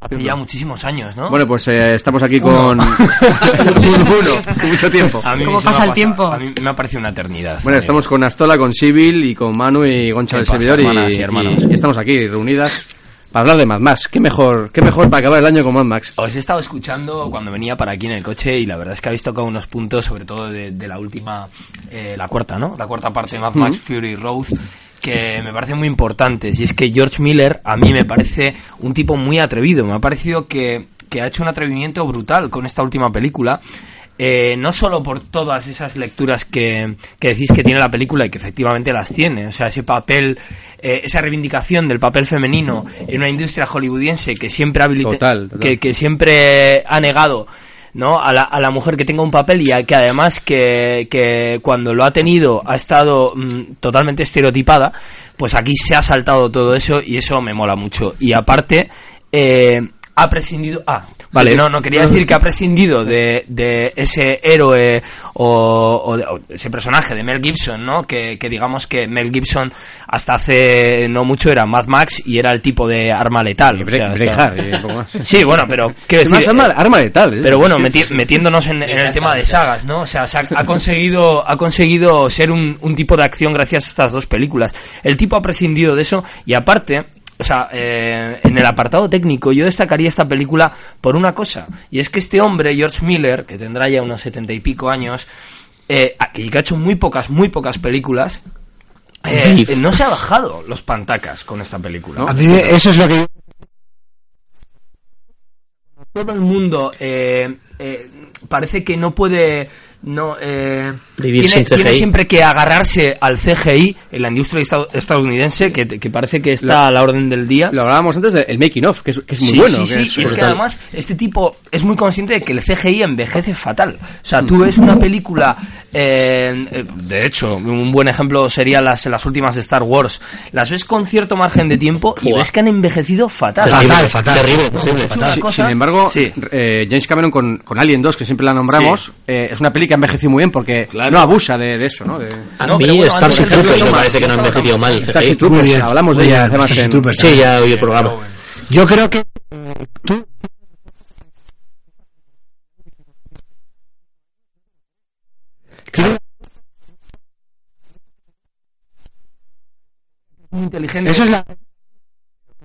Hace ya muchísimos años, ¿no? Bueno, pues eh, estamos aquí Uno. con... uno, con mucho tiempo. A mí ¿Cómo pasa ha el tiempo? A mí me ha parecido una eternidad. Bueno, estamos con Astola, con Sibyl y con Manu y Goncha ¿Qué del servidor y, hermanas y hermanos? y- y estamos aquí reunidas para hablar de Mad Max. ¿Qué mejor, qué mejor para acabar el año con Mad Max? Os he estado escuchando cuando venía para aquí en el coche y la verdad es que habéis tocado unos puntos, sobre todo de, de la última, eh, la cuarta, ¿no? La cuarta parte de Mad Max. Fury Road que me parecen muy importantes y es que George Miller a mí me parece un tipo muy atrevido, me ha parecido que, que ha hecho un atrevimiento brutal con esta última película. Eh, no solo por todas esas lecturas que, que decís que tiene la película y que efectivamente las tiene, o sea, ese papel, eh, esa reivindicación del papel femenino en una industria hollywoodiense que siempre ha total. que, que siempre ha negado ¿no? A la, a la mujer que tenga un papel y a que además que, que cuando lo ha tenido ha estado mm, totalmente estereotipada, pues aquí se ha saltado todo eso y eso me mola mucho. Y aparte, eh, ha prescindido... Ah, vale, no, no quería decir que ha prescindido de, de ese héroe o, o de- o ese personaje de Mel Gibson, ¿no? Que, que digamos que Mel Gibson hasta hace no mucho era Mad Max y era el tipo de arma letal. o sea. Sí, bueno, pero quiero Es más decir, arma, arma letal. ¿eh? pero bueno, meti- metiéndonos en, en el tema de sagas, ¿no? O sea, se ha, ha conseguido ha conseguido ser un, un tipo de acción gracias a estas dos películas. El tipo ha prescindido de eso y aparte, o sea, eh, en el apartado técnico yo destacaría esta película por una cosa y es que este hombre George Miller, que tendrá ya unos setenta y pico años, eh, que ha hecho muy pocas muy pocas películas. eh, no se ha bajado los pantacas con esta película. A mí eso es lo que... todo el mundo eh, eh, parece que no puede no eh, Vivir tiene, sin CGI. tiene siempre que agarrarse al CGI en la industria esta- estadounidense que, que parece que está Lo- a la orden del día Lo hablábamos antes del making of, que es, que es muy Sí, bueno. sí, que sí, es y es que además este tipo es muy consciente de que el CGI envejece fatal. O sea, tú ves una película, eh, eh, de hecho, un buen ejemplo sería las, las últimas de Star Wars. Las ves con cierto margen de tiempo y ves que han envejecido fatal. Fatal, fatal. Terrible, cosa- Sin embargo, Sí. eh, James Cameron con, con Alien 2, que siempre la nombramos, eh, es una que ha envejecido muy bien porque Claro. no abusa de, de eso, ¿no? De... A No, mí bueno, Starship Troopers me parece que no ha envejecido mal. Starship. Troopers, Muy bien, hablamos de ella además en- Troopers. Sí, ya oí el programa. Yo creo que... tú- muy inteligente. Eso es la...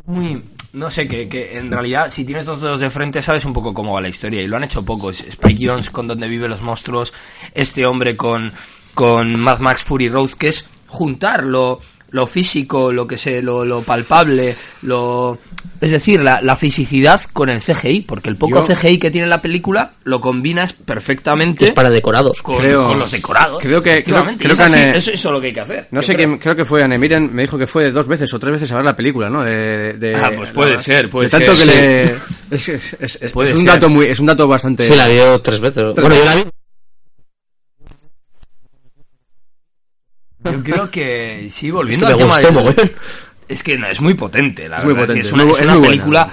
muy no sé que, que en realidad si tienes dos dedos de frente sabes un poco cómo va la historia y lo han hecho pocos Spike Jones con donde viven los monstruos este hombre con con Mad Max Fury Road que es juntar lo lo físico, lo que sé, lo, lo palpable, lo es decir, la, la fisicidad con el CGI, porque el poco Yo- CGI que tiene la película lo combinas perfectamente Es para decorados. con, Creo- con los decorados. creo que- creo- creo es que así, eh, eso, eso es lo que hay que hacer. No Yo sé creo. quién, creo que fue Anne Miren, me dijo que fue dos veces o tres veces a ver la película, ¿no? De, de- Ah, pues puede la- ser, puede de tanto ser, que sí. le... Es, es- es- es- Puede es un ser. dato muy, es un dato bastante... Sí, la vio tres veces. Tres Bueno, yo veces. la vi. Yo creo que sí, Es volviendo que al tema gustó mogollón. Es que no, es muy potente, la Es muy verdad. potente, es una, es muy- es es una muy buena. película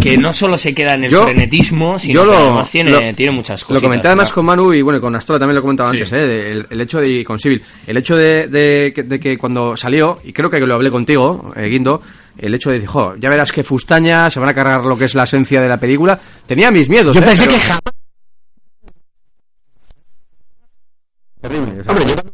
que no solo se queda en el Yo- frenetismo, sino yo que además tiene, lo- tiene muchas cosas. Lo comenté además con Manu y bueno, con Astora también lo comentaba Sí. antes, ¿eh? de- el, el hecho de, con Civil, el hecho de, de que- de que cuando salió, y creo que lo hablé contigo, eh, Guindo, el hecho de decir, jo, ya verás que fustaña, se van a cargar lo que es la esencia de la película, tenía mis miedos. Yo ¿eh? pensé Pero- que jamás... Terrible, o sea, Hombre, yo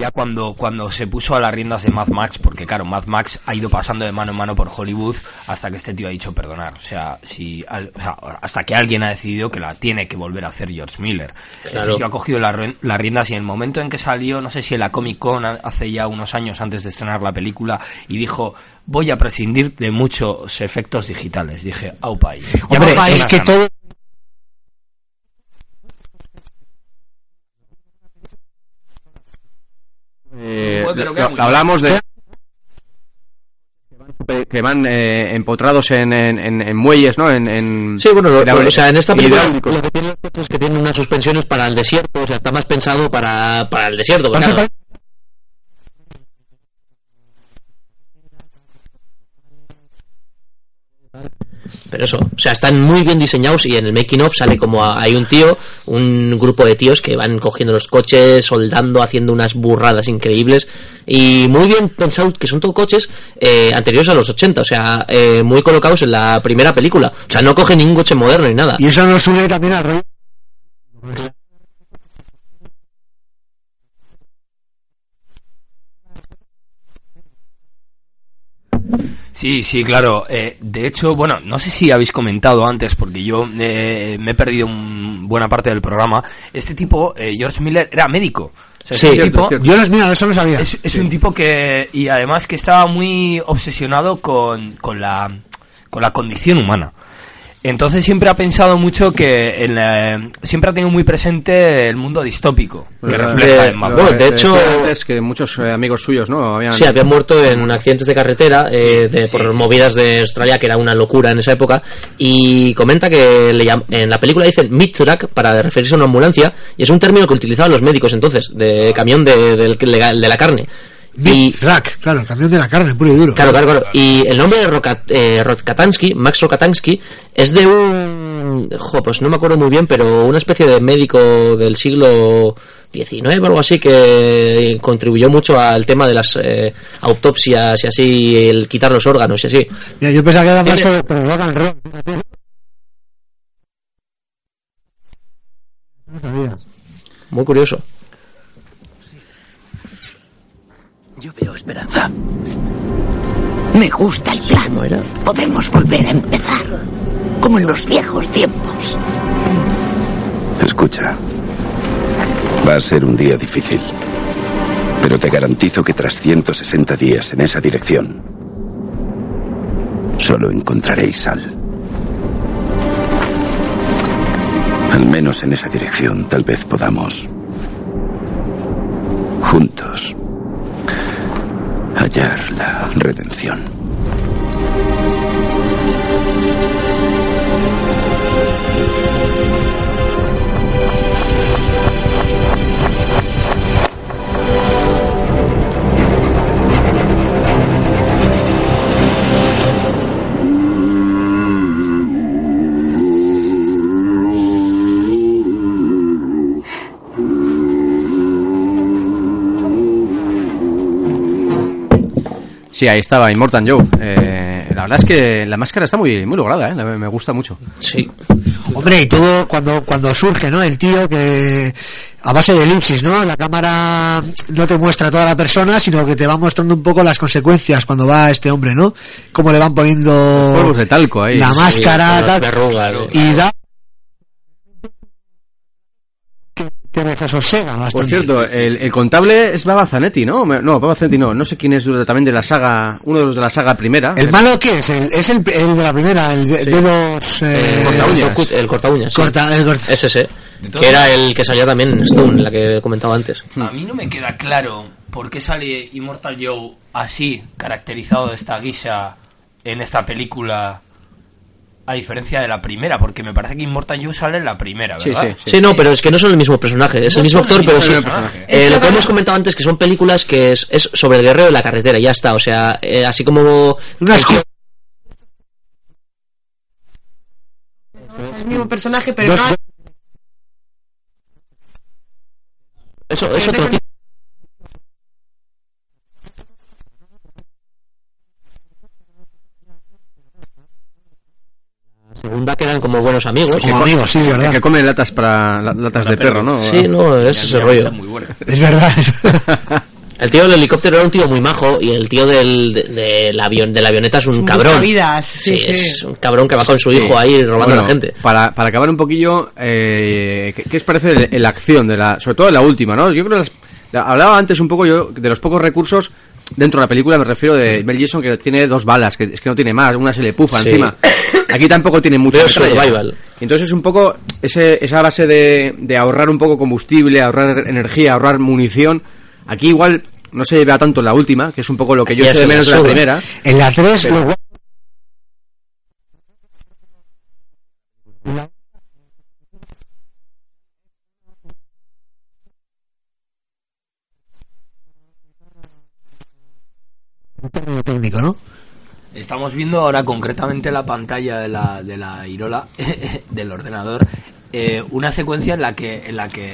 ya cuando, cuando se puso a las riendas de Mad Max, porque claro, Mad Max ha ido pasando de mano en mano por Hollywood hasta que este tío ha dicho perdonar. O sea, si, al- o sea, hasta que alguien ha decidido que la tiene que volver a hacer George Miller. Este tío ha cogido la las riendas y en el momento en que salió, no sé si en la Comic Con hace ya unos años antes de estrenar la película, y dijo, voy a prescindir de muchos efectos digitales. Dije, aupa. Ya Hombre, me es unas que ganas. todo... Eh, lo- lo- hablamos de que van eh, empotrados en, en, en- en muelles, ¿no? En, en- Sí, bueno, lo- o sea, en esta película lo que tiene los coches es que tienen unas suspensiones para el desierto, o sea, está más pensado para, para el desierto. claro, Pero eso, o sea, están muy bien diseñados y en el making of sale como hay un tío, un grupo de tíos que van cogiendo los coches, soldando, haciendo unas burradas increíbles y muy bien pensados que son todos coches eh, anteriores a los 80, o sea, eh, muy colocados en la primera película. O sea, no coge ningún coche moderno ni nada. Y eso nos une también al. Sí, sí, claro. Eh, de hecho, bueno, no sé si habéis comentado antes, porque yo eh, me he perdido un- buena parte del programa. Este tipo, eh, George Miller, era médico. O sea, es Sí, un cierto, tipo- cierto. Yo los mira, eso no sabía. Es, es un tipo que, y además que estaba muy obsesionado con, con la, con la condición humana. Entonces siempre ha pensado mucho que en la- siempre ha tenido muy presente el mundo distópico que refleja de- Max. de hecho que muchos eh, amigos suyos no habían Sí, había muerto en accidentes de carretera eh, de, por movidas de Australia, que era una locura en esa época. Y comenta que le llam- en la película dicen mid-track para referirse a una ambulancia, y es un término que utilizaban los médicos entonces, de camión de, del- de la carne. Y, Track, claro, el camión de la carne, puro y duro. Claro, claro, claro. Y el nombre de Rokat, eh, Max Rokatansky, es de un... Jo, pues no me acuerdo muy bien, pero una especie de médico del siglo XIX o algo así que contribuyó mucho al tema de las eh, autopsias y así, el quitar los órganos y así. Mira, yo pensaba que era más sobre pero rock and roll. fíjate. No sabía. Muy curioso. Yo veo esperanza. Me gusta el plan. Podemos volver a empezar. Como en los viejos tiempos. Escucha. Va a ser un día difícil. Pero te garantizo que tras 160 días en esa dirección, solo encontraréis sal. Al menos en esa dirección tal vez podamos, juntos, hallar la redención. Sí, ahí estaba, Immortal Joe. Eh, la verdad es que la máscara está muy, muy lograda, ¿eh? Me gusta mucho. Sí. Hombre, y todo cuando, cuando surge, ¿no? El tío que a base de elipsis, ¿no? La cámara no te muestra toda la persona, sino que te va mostrando un poco las consecuencias cuando va este hombre, ¿no? Cómo le van poniendo Polvos de talco ahí. la máscara, y da Por cierto, el, el contable es Baba Zanetti, ¿no? No, Baba Zanetti no. No sé quién es también de la saga, uno de los de la saga primera. ¿El malo qué es? El- es el, el de la primera, el de, Sí. dedos... Eh, Corta- El corta uñas. Corta- el corta- Es ese. Que era el que salía también en Stone, la que he comentado antes. A mí no me queda claro por qué sale Immortal Joe así, caracterizado de esta guisa en esta película, a diferencia de la primera, porque me parece que Immortal Joe sale en la primera, ¿verdad? Sí, no, pero es que no son el mismo personaje, es No el mismo el actor, pero sí. Eh, lo que hemos comentado antes, que son películas que es, es sobre el guerrero de la carretera, y ya está. O sea, eh, así como. el mismo personaje, pero no Eso, eso otro tipo. Segunda quedan como buenos amigos. Que- Que comen latas para la- latas de perro, ¿no? Sí, no, ese es el rollo. Es verdad. El tío del helicóptero era un tío muy majo y el tío del, de, del avión, de la avioneta es un un cabrón. buscavidas, sí, sí. es un cabrón que va con su hijo Sí. ahí robando Bueno, a la gente. Para, para acabar un poquillo, eh, ¿qué, qué os parece la acción, de la, sobre todo de la última, ¿no? Yo creo que las- la- hablaba antes un poco yo de los pocos recursos dentro de la película, me refiero de Mel Gibson que tiene dos balas, que es que no tiene más, una se le pufa Sí. encima. Aquí tampoco tiene mucho survival. Entonces es un poco ese, esa base de, de ahorrar un poco combustible, ahorrar energía, ahorrar munición. Aquí igual no se vea tanto en la última, que es un poco lo que yo Aquí eché de menos de la primera. En la 3, Pero- lo guay- Un término técnico, ¿no? Estamos viendo ahora concretamente la pantalla de la, de la Irola del ordenador eh, una secuencia en la que en la que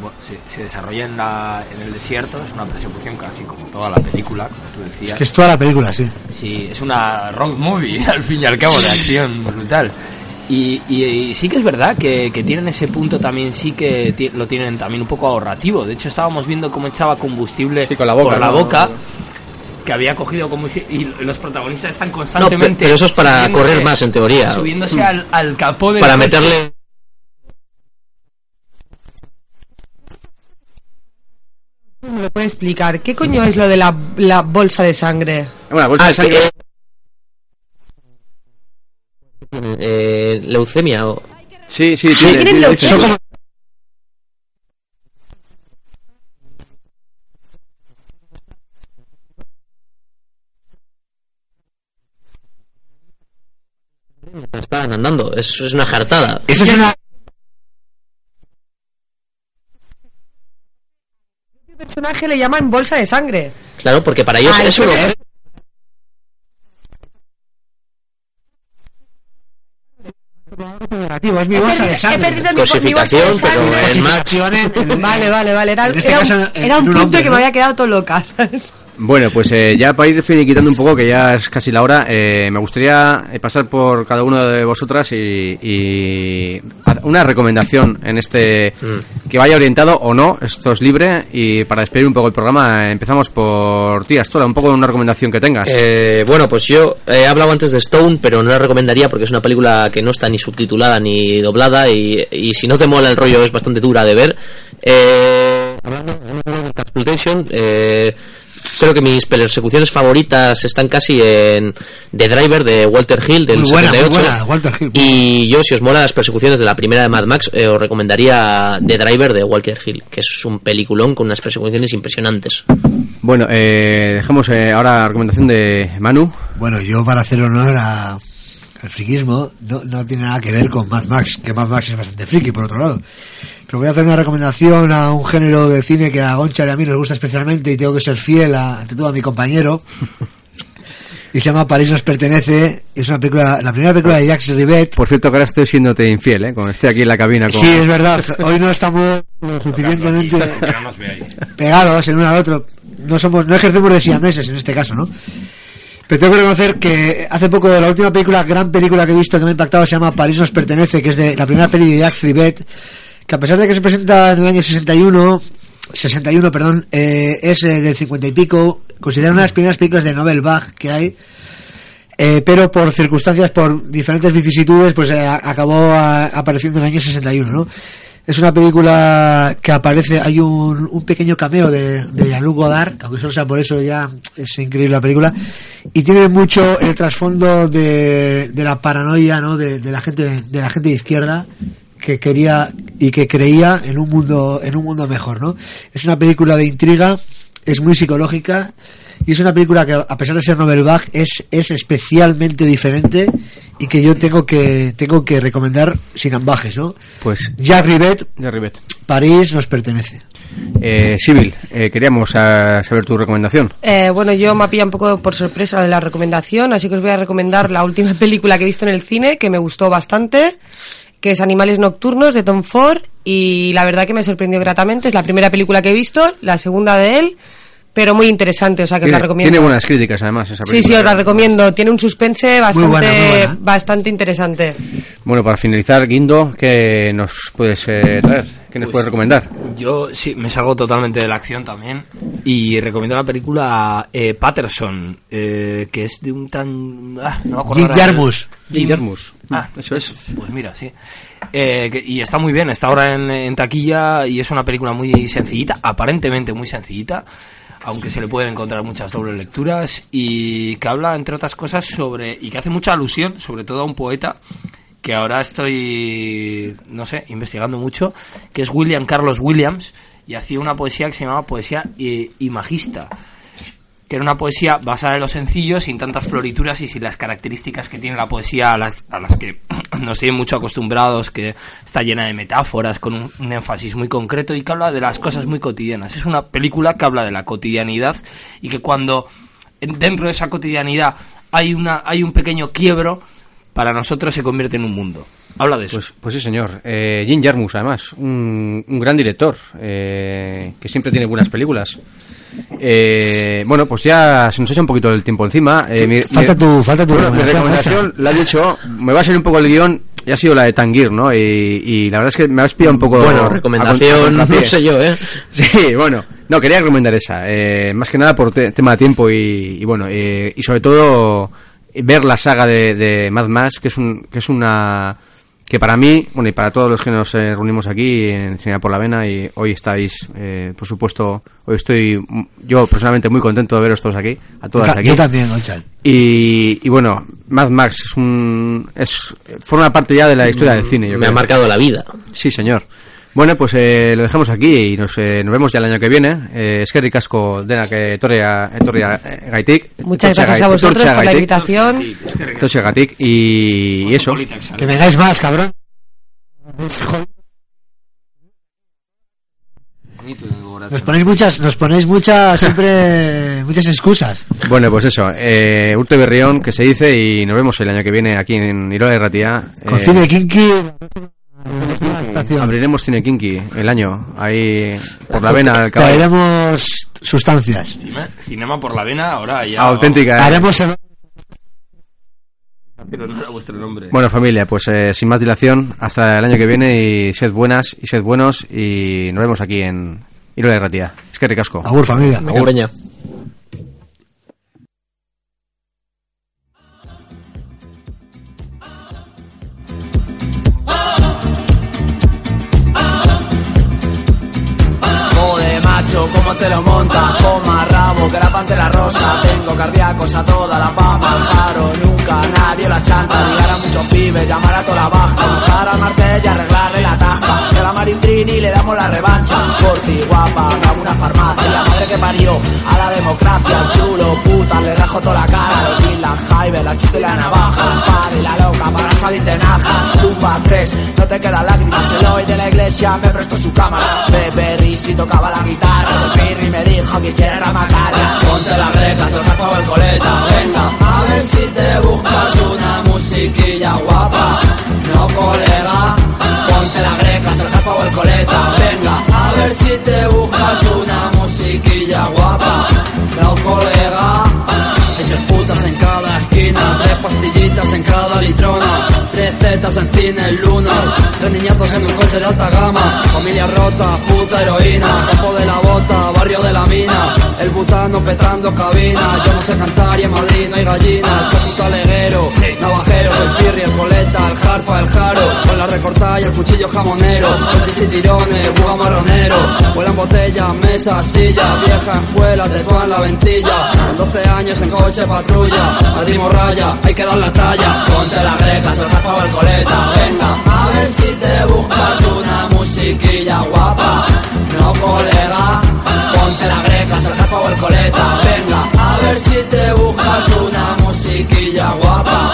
bueno, se, se desarrolla en, la, en el desierto es una persecución casi como toda la película como tú decías Es que es toda la película, sí. Sí, es una road movie, al fin y al cabo, de acción brutal. Y, y- y sí que es verdad que, que tienen ese punto también, sí que ti- lo tienen también un poco ahorrativo. De hecho, estábamos viendo cómo echaba combustible con la boca, por la ¿no? boca, que había cogido combustible, y los protagonistas están No, constantemente... pe- pero eso es para correr más, en teoría. Subiéndose al, al capó del Para meterle... ¿Me lo puede explicar? ¿Qué coño es lo de la, la bolsa de sangre? Bueno, bolsa Ah, de que, sangre. eh, leucemia o... Sí, sí, Sí, tiene- tienen tiene- leucemia. dice- Están andando, es, es una jartada. Eso es una... ¿Qué personaje le llaman bolsa de sangre? Claro, porque para ellos Ah, es un entonces- objeto. negativo, es mi bolsa de He sangre. perdido mi- mi bolsa de Cosificación, pero sangre. en en- Vale, vale, vale. Era, En este era caso, un, en- era un en un punto hombre, que ¿no? me había quedado todo loca, ¿sabes? Bueno, pues eh, ya para ir finiquitando un poco, que ya es casi la hora, eh, me gustaría eh, pasar por cada uno de vosotras y, y una recomendación en este Mm. que vaya orientado o no, esto es libre y para despedir un poco el programa eh, empezamos por ti, Astora, un poco una recomendación que tengas. Eh, bueno, pues yo he hablado antes de Stone, pero no la recomendaría porque es una película que no está ni subtitulada ni doblada y, y si no te mola el rollo es bastante dura de ver. Eh, hablando, hablando de Exploitation, eh, creo que mis persecuciones favoritas están casi en The Driver de Walter Hill del Muy buena, muy 78. buena, Walter Hill. Y yo, si os mola las persecuciones de la primera de Mad Max, eh, os recomendaría The Driver de Walter Hill, que es un peliculón con unas persecuciones impresionantes. Bueno, eh, dejamos eh, ahora la recomendación de Manu. Bueno, yo para hacer honor a, al friquismo, no, no tiene nada que ver con Mad Max, que Mad Max es bastante friki, por otro lado. Pero voy a hacer una recomendación a un género de cine que a Goncha y a mí nos gusta especialmente y tengo que ser fiel a, ante todo a mi compañero. Y se llama París nos pertenece. Es una película, la primera película de Jacques Rivet. Por cierto, que ahora estoy siéndote infiel, ¿eh? Cuando esté aquí en la cabina con... Sí, es verdad. Hoy no estamos lo suficientemente pegados el uno al otro. No somos, no ejercemos de siameses en este caso, ¿no? Pero tengo que reconocer que hace poco la última película, gran película que he visto que me ha impactado se llama París nos pertenece, que es de la primera peli de Jacques Rivet, que a pesar de que se presenta en el año 61, 61, perdón, eh, es eh, del 50 y pico, considera una de las primeras películas de Nobel Bach que hay, eh, pero por circunstancias, por diferentes vicisitudes, pues eh, acabó apareciendo en el año 61, ¿no? Es una película que aparece, hay un, un pequeño cameo de, de Jean-Luc Godard, que aunque solo sea por eso ya es increíble la película, y tiene mucho el trasfondo de, de la paranoia, ¿no? De, de la gente, de la gente de izquierda, que quería y que creía en un mundo, en un mundo mejor, ¿no? Es una película de intriga, es muy psicológica, y es una película que a pesar de ser Nobel Bach es, es especialmente diferente y que yo tengo que tengo que recomendar sin ambajes, ¿no? Pues... Jacques Rivet, Ya, Rivet. París nos pertenece. Eh, Sibyl, eh, queríamos ah, saber tu recomendación. Eh, bueno, yo me ha pillado un poco por sorpresa de la recomendación, así que os voy a recomendar la última película que he visto en el cine, que me gustó bastante, que es Animales Nocturnos de Tom Ford, y la verdad que me sorprendió gratamente, es la primera película que he visto, la segunda de él, pero muy interesante, o sea que os Tiene, la recomiendo. tiene buenas críticas, además, esa Sí, sí, os la recomiendo. Tiene un suspense bastante, buena, muy buena. bastante interesante. Bueno, para finalizar, Guindo, ¿qué nos puedes eh, traer? ¿Qué nos Pues, puedes recomendar? Yo sí, me salgo totalmente de la acción también. Y recomiendo la película eh, Patterson, eh, que es de un tan. Ah, no me acuerdo Jim ahora del- Jarmusch. Jim Jarmusch. Ah, eso es. Pues mira, sí. Eh, que- y está muy bien, está ahora en, en taquilla y es una película muy sencillita, aparentemente muy sencillita, aunque se le pueden encontrar muchas dobles lecturas y que habla, entre otras cosas, sobre. y que hace mucha alusión, sobre todo a un poeta que ahora estoy, no sé, investigando mucho, que es William Carlos Williams, y hacía una poesía que se llamaba Poesía eh, Imagista, que era una poesía basada en lo sencillo, sin tantas florituras y sin las características que tiene la poesía a las, a las que nos tienen mucho acostumbrados, que está llena de metáforas, con un, un énfasis muy concreto y que habla de las cosas muy cotidianas. Es una película que habla de la cotidianidad y que cuando en- dentro de esa cotidianidad hay, una, hay un pequeño quiebro, para nosotros se convierte en un mundo. Habla de eso. Pues, pues sí, señor. Eh, Jim Jarmusch, además, un, un gran director eh, que siempre tiene buenas películas. Eh, bueno, pues ya se nos echa un poquito el tiempo encima. Eh, mi- Falta mi- tu- falta tu bueno, mi recomendación, la he dicho, me va a salir un poco el guion, y ha sido la de Tanguir, ¿no? Y, y la verdad es que me has pillado un poco... Bueno, recomendación, a no sé yo, ¿eh? Sí, bueno, no, quería recomendar esa, eh, más que nada por te- tema de tiempo y, y bueno, eh, y sobre todo ver la saga de, de Mad Max, que es, un, que es una... que para mí, bueno, y para todos los que nos eh, reunimos aquí en Cine por la Vena, y hoy estáis, eh, por supuesto, hoy estoy, yo personalmente muy contento de veros todos aquí, a todas Yo aquí. yo también. Y, y bueno, Mad Max es un, es, forma parte ya de la historia del cine. yo Me ha marcado la vida. Sí, señor. Bueno, pues eh, lo dejamos aquí y nos, eh, nos vemos ya el año que viene. Eh, es que ricasco dena que etorria, etorria eh, gaitik. Muchas gracias a vosotros por la invitación. Etortza gaitik y, y eso. Que vengáis más, cabrón. Nos ponéis muchas, nos ponéis muchas, siempre, muchas excusas. Bueno, pues eso. Eh, Urte Berrión, que se dice, y nos vemos el año que viene aquí en Irola de Ratía. Con Eh, Abriremos Cine Kinky el año, ahí por la vena del caballo. Traeremos sustancias. Cinema, cinema por la vena, ahora ya. Auténtica. Haremos el- Pero no era vuestro nombre. Bueno, familia, pues eh, sin más dilación, hasta el año que viene y sed buenas y sed buenos y nos vemos aquí en Irola de Ratía. Es que ricasco. Agur, familia. Venga, peña. Macho, ¿cómo te lo montas? Toma rabo, que la pantera rosa. Tengo cardíacos a toda la pama. Al faro, nunca nadie la chanta. Ligar a muchos pibes, llamar a toda la baja. Buscar al martes y arreglarle la taja. Que a la marindrini le damos la revancha. Por ti, guapa, dame una farmacia. La madre que parió a la democracia. Chulo, puta, le rajo toda la cara. Los Gil, la Jaibe, la chute y la navaja. El y la loca para salir de naja. Tumba 3, no te quedan lágrimas. El hoy de la iglesia me prestó su cámara. Pepe Risi tocaba la guitarra. El Pirri me dijo que quiera matarla. Ponte la greca, se lo saco el coleta. Venga, a ver si te buscas una musiquilla guapa. No, colega. Ponte la greca, se lo saco el coleta. Venga, a ver si te buscas una musiquilla guapa. No, colega. Tres pastillitas en cada litrona, tres tetas en cine luna, tres niñatos en un coche de alta gama, familia rota, puta heroína, campo de la bota, barrio de la mina, el butano petrando cabina, yo no sé cantar y en Madrid no hay gallinas, puto aleguero, navajeros, el pirri, el coleta, el jarfa, el jaro, con la recortada y el cuchillo jamonero, y tirones, buga marronero, vuelan botellas, mesas, sillas, vieja escuela, te en la ventilla, con 12 años en coche patrulla, Madrid hay que dar la talla, ponte la greca, se lo saco el coleta, venga, a ver si te buscas una musiquilla guapa, no colega, ponte la greca, se lo saco el coleta, venga, a ver si te buscas una musiquilla guapa,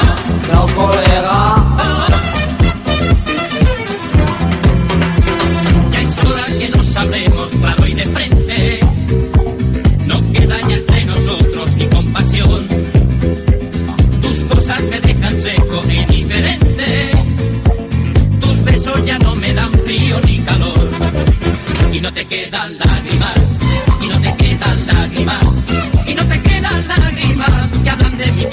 te quedan lágrimas, y no te quedan lágrimas, y no te quedan lágrimas que hablan de mi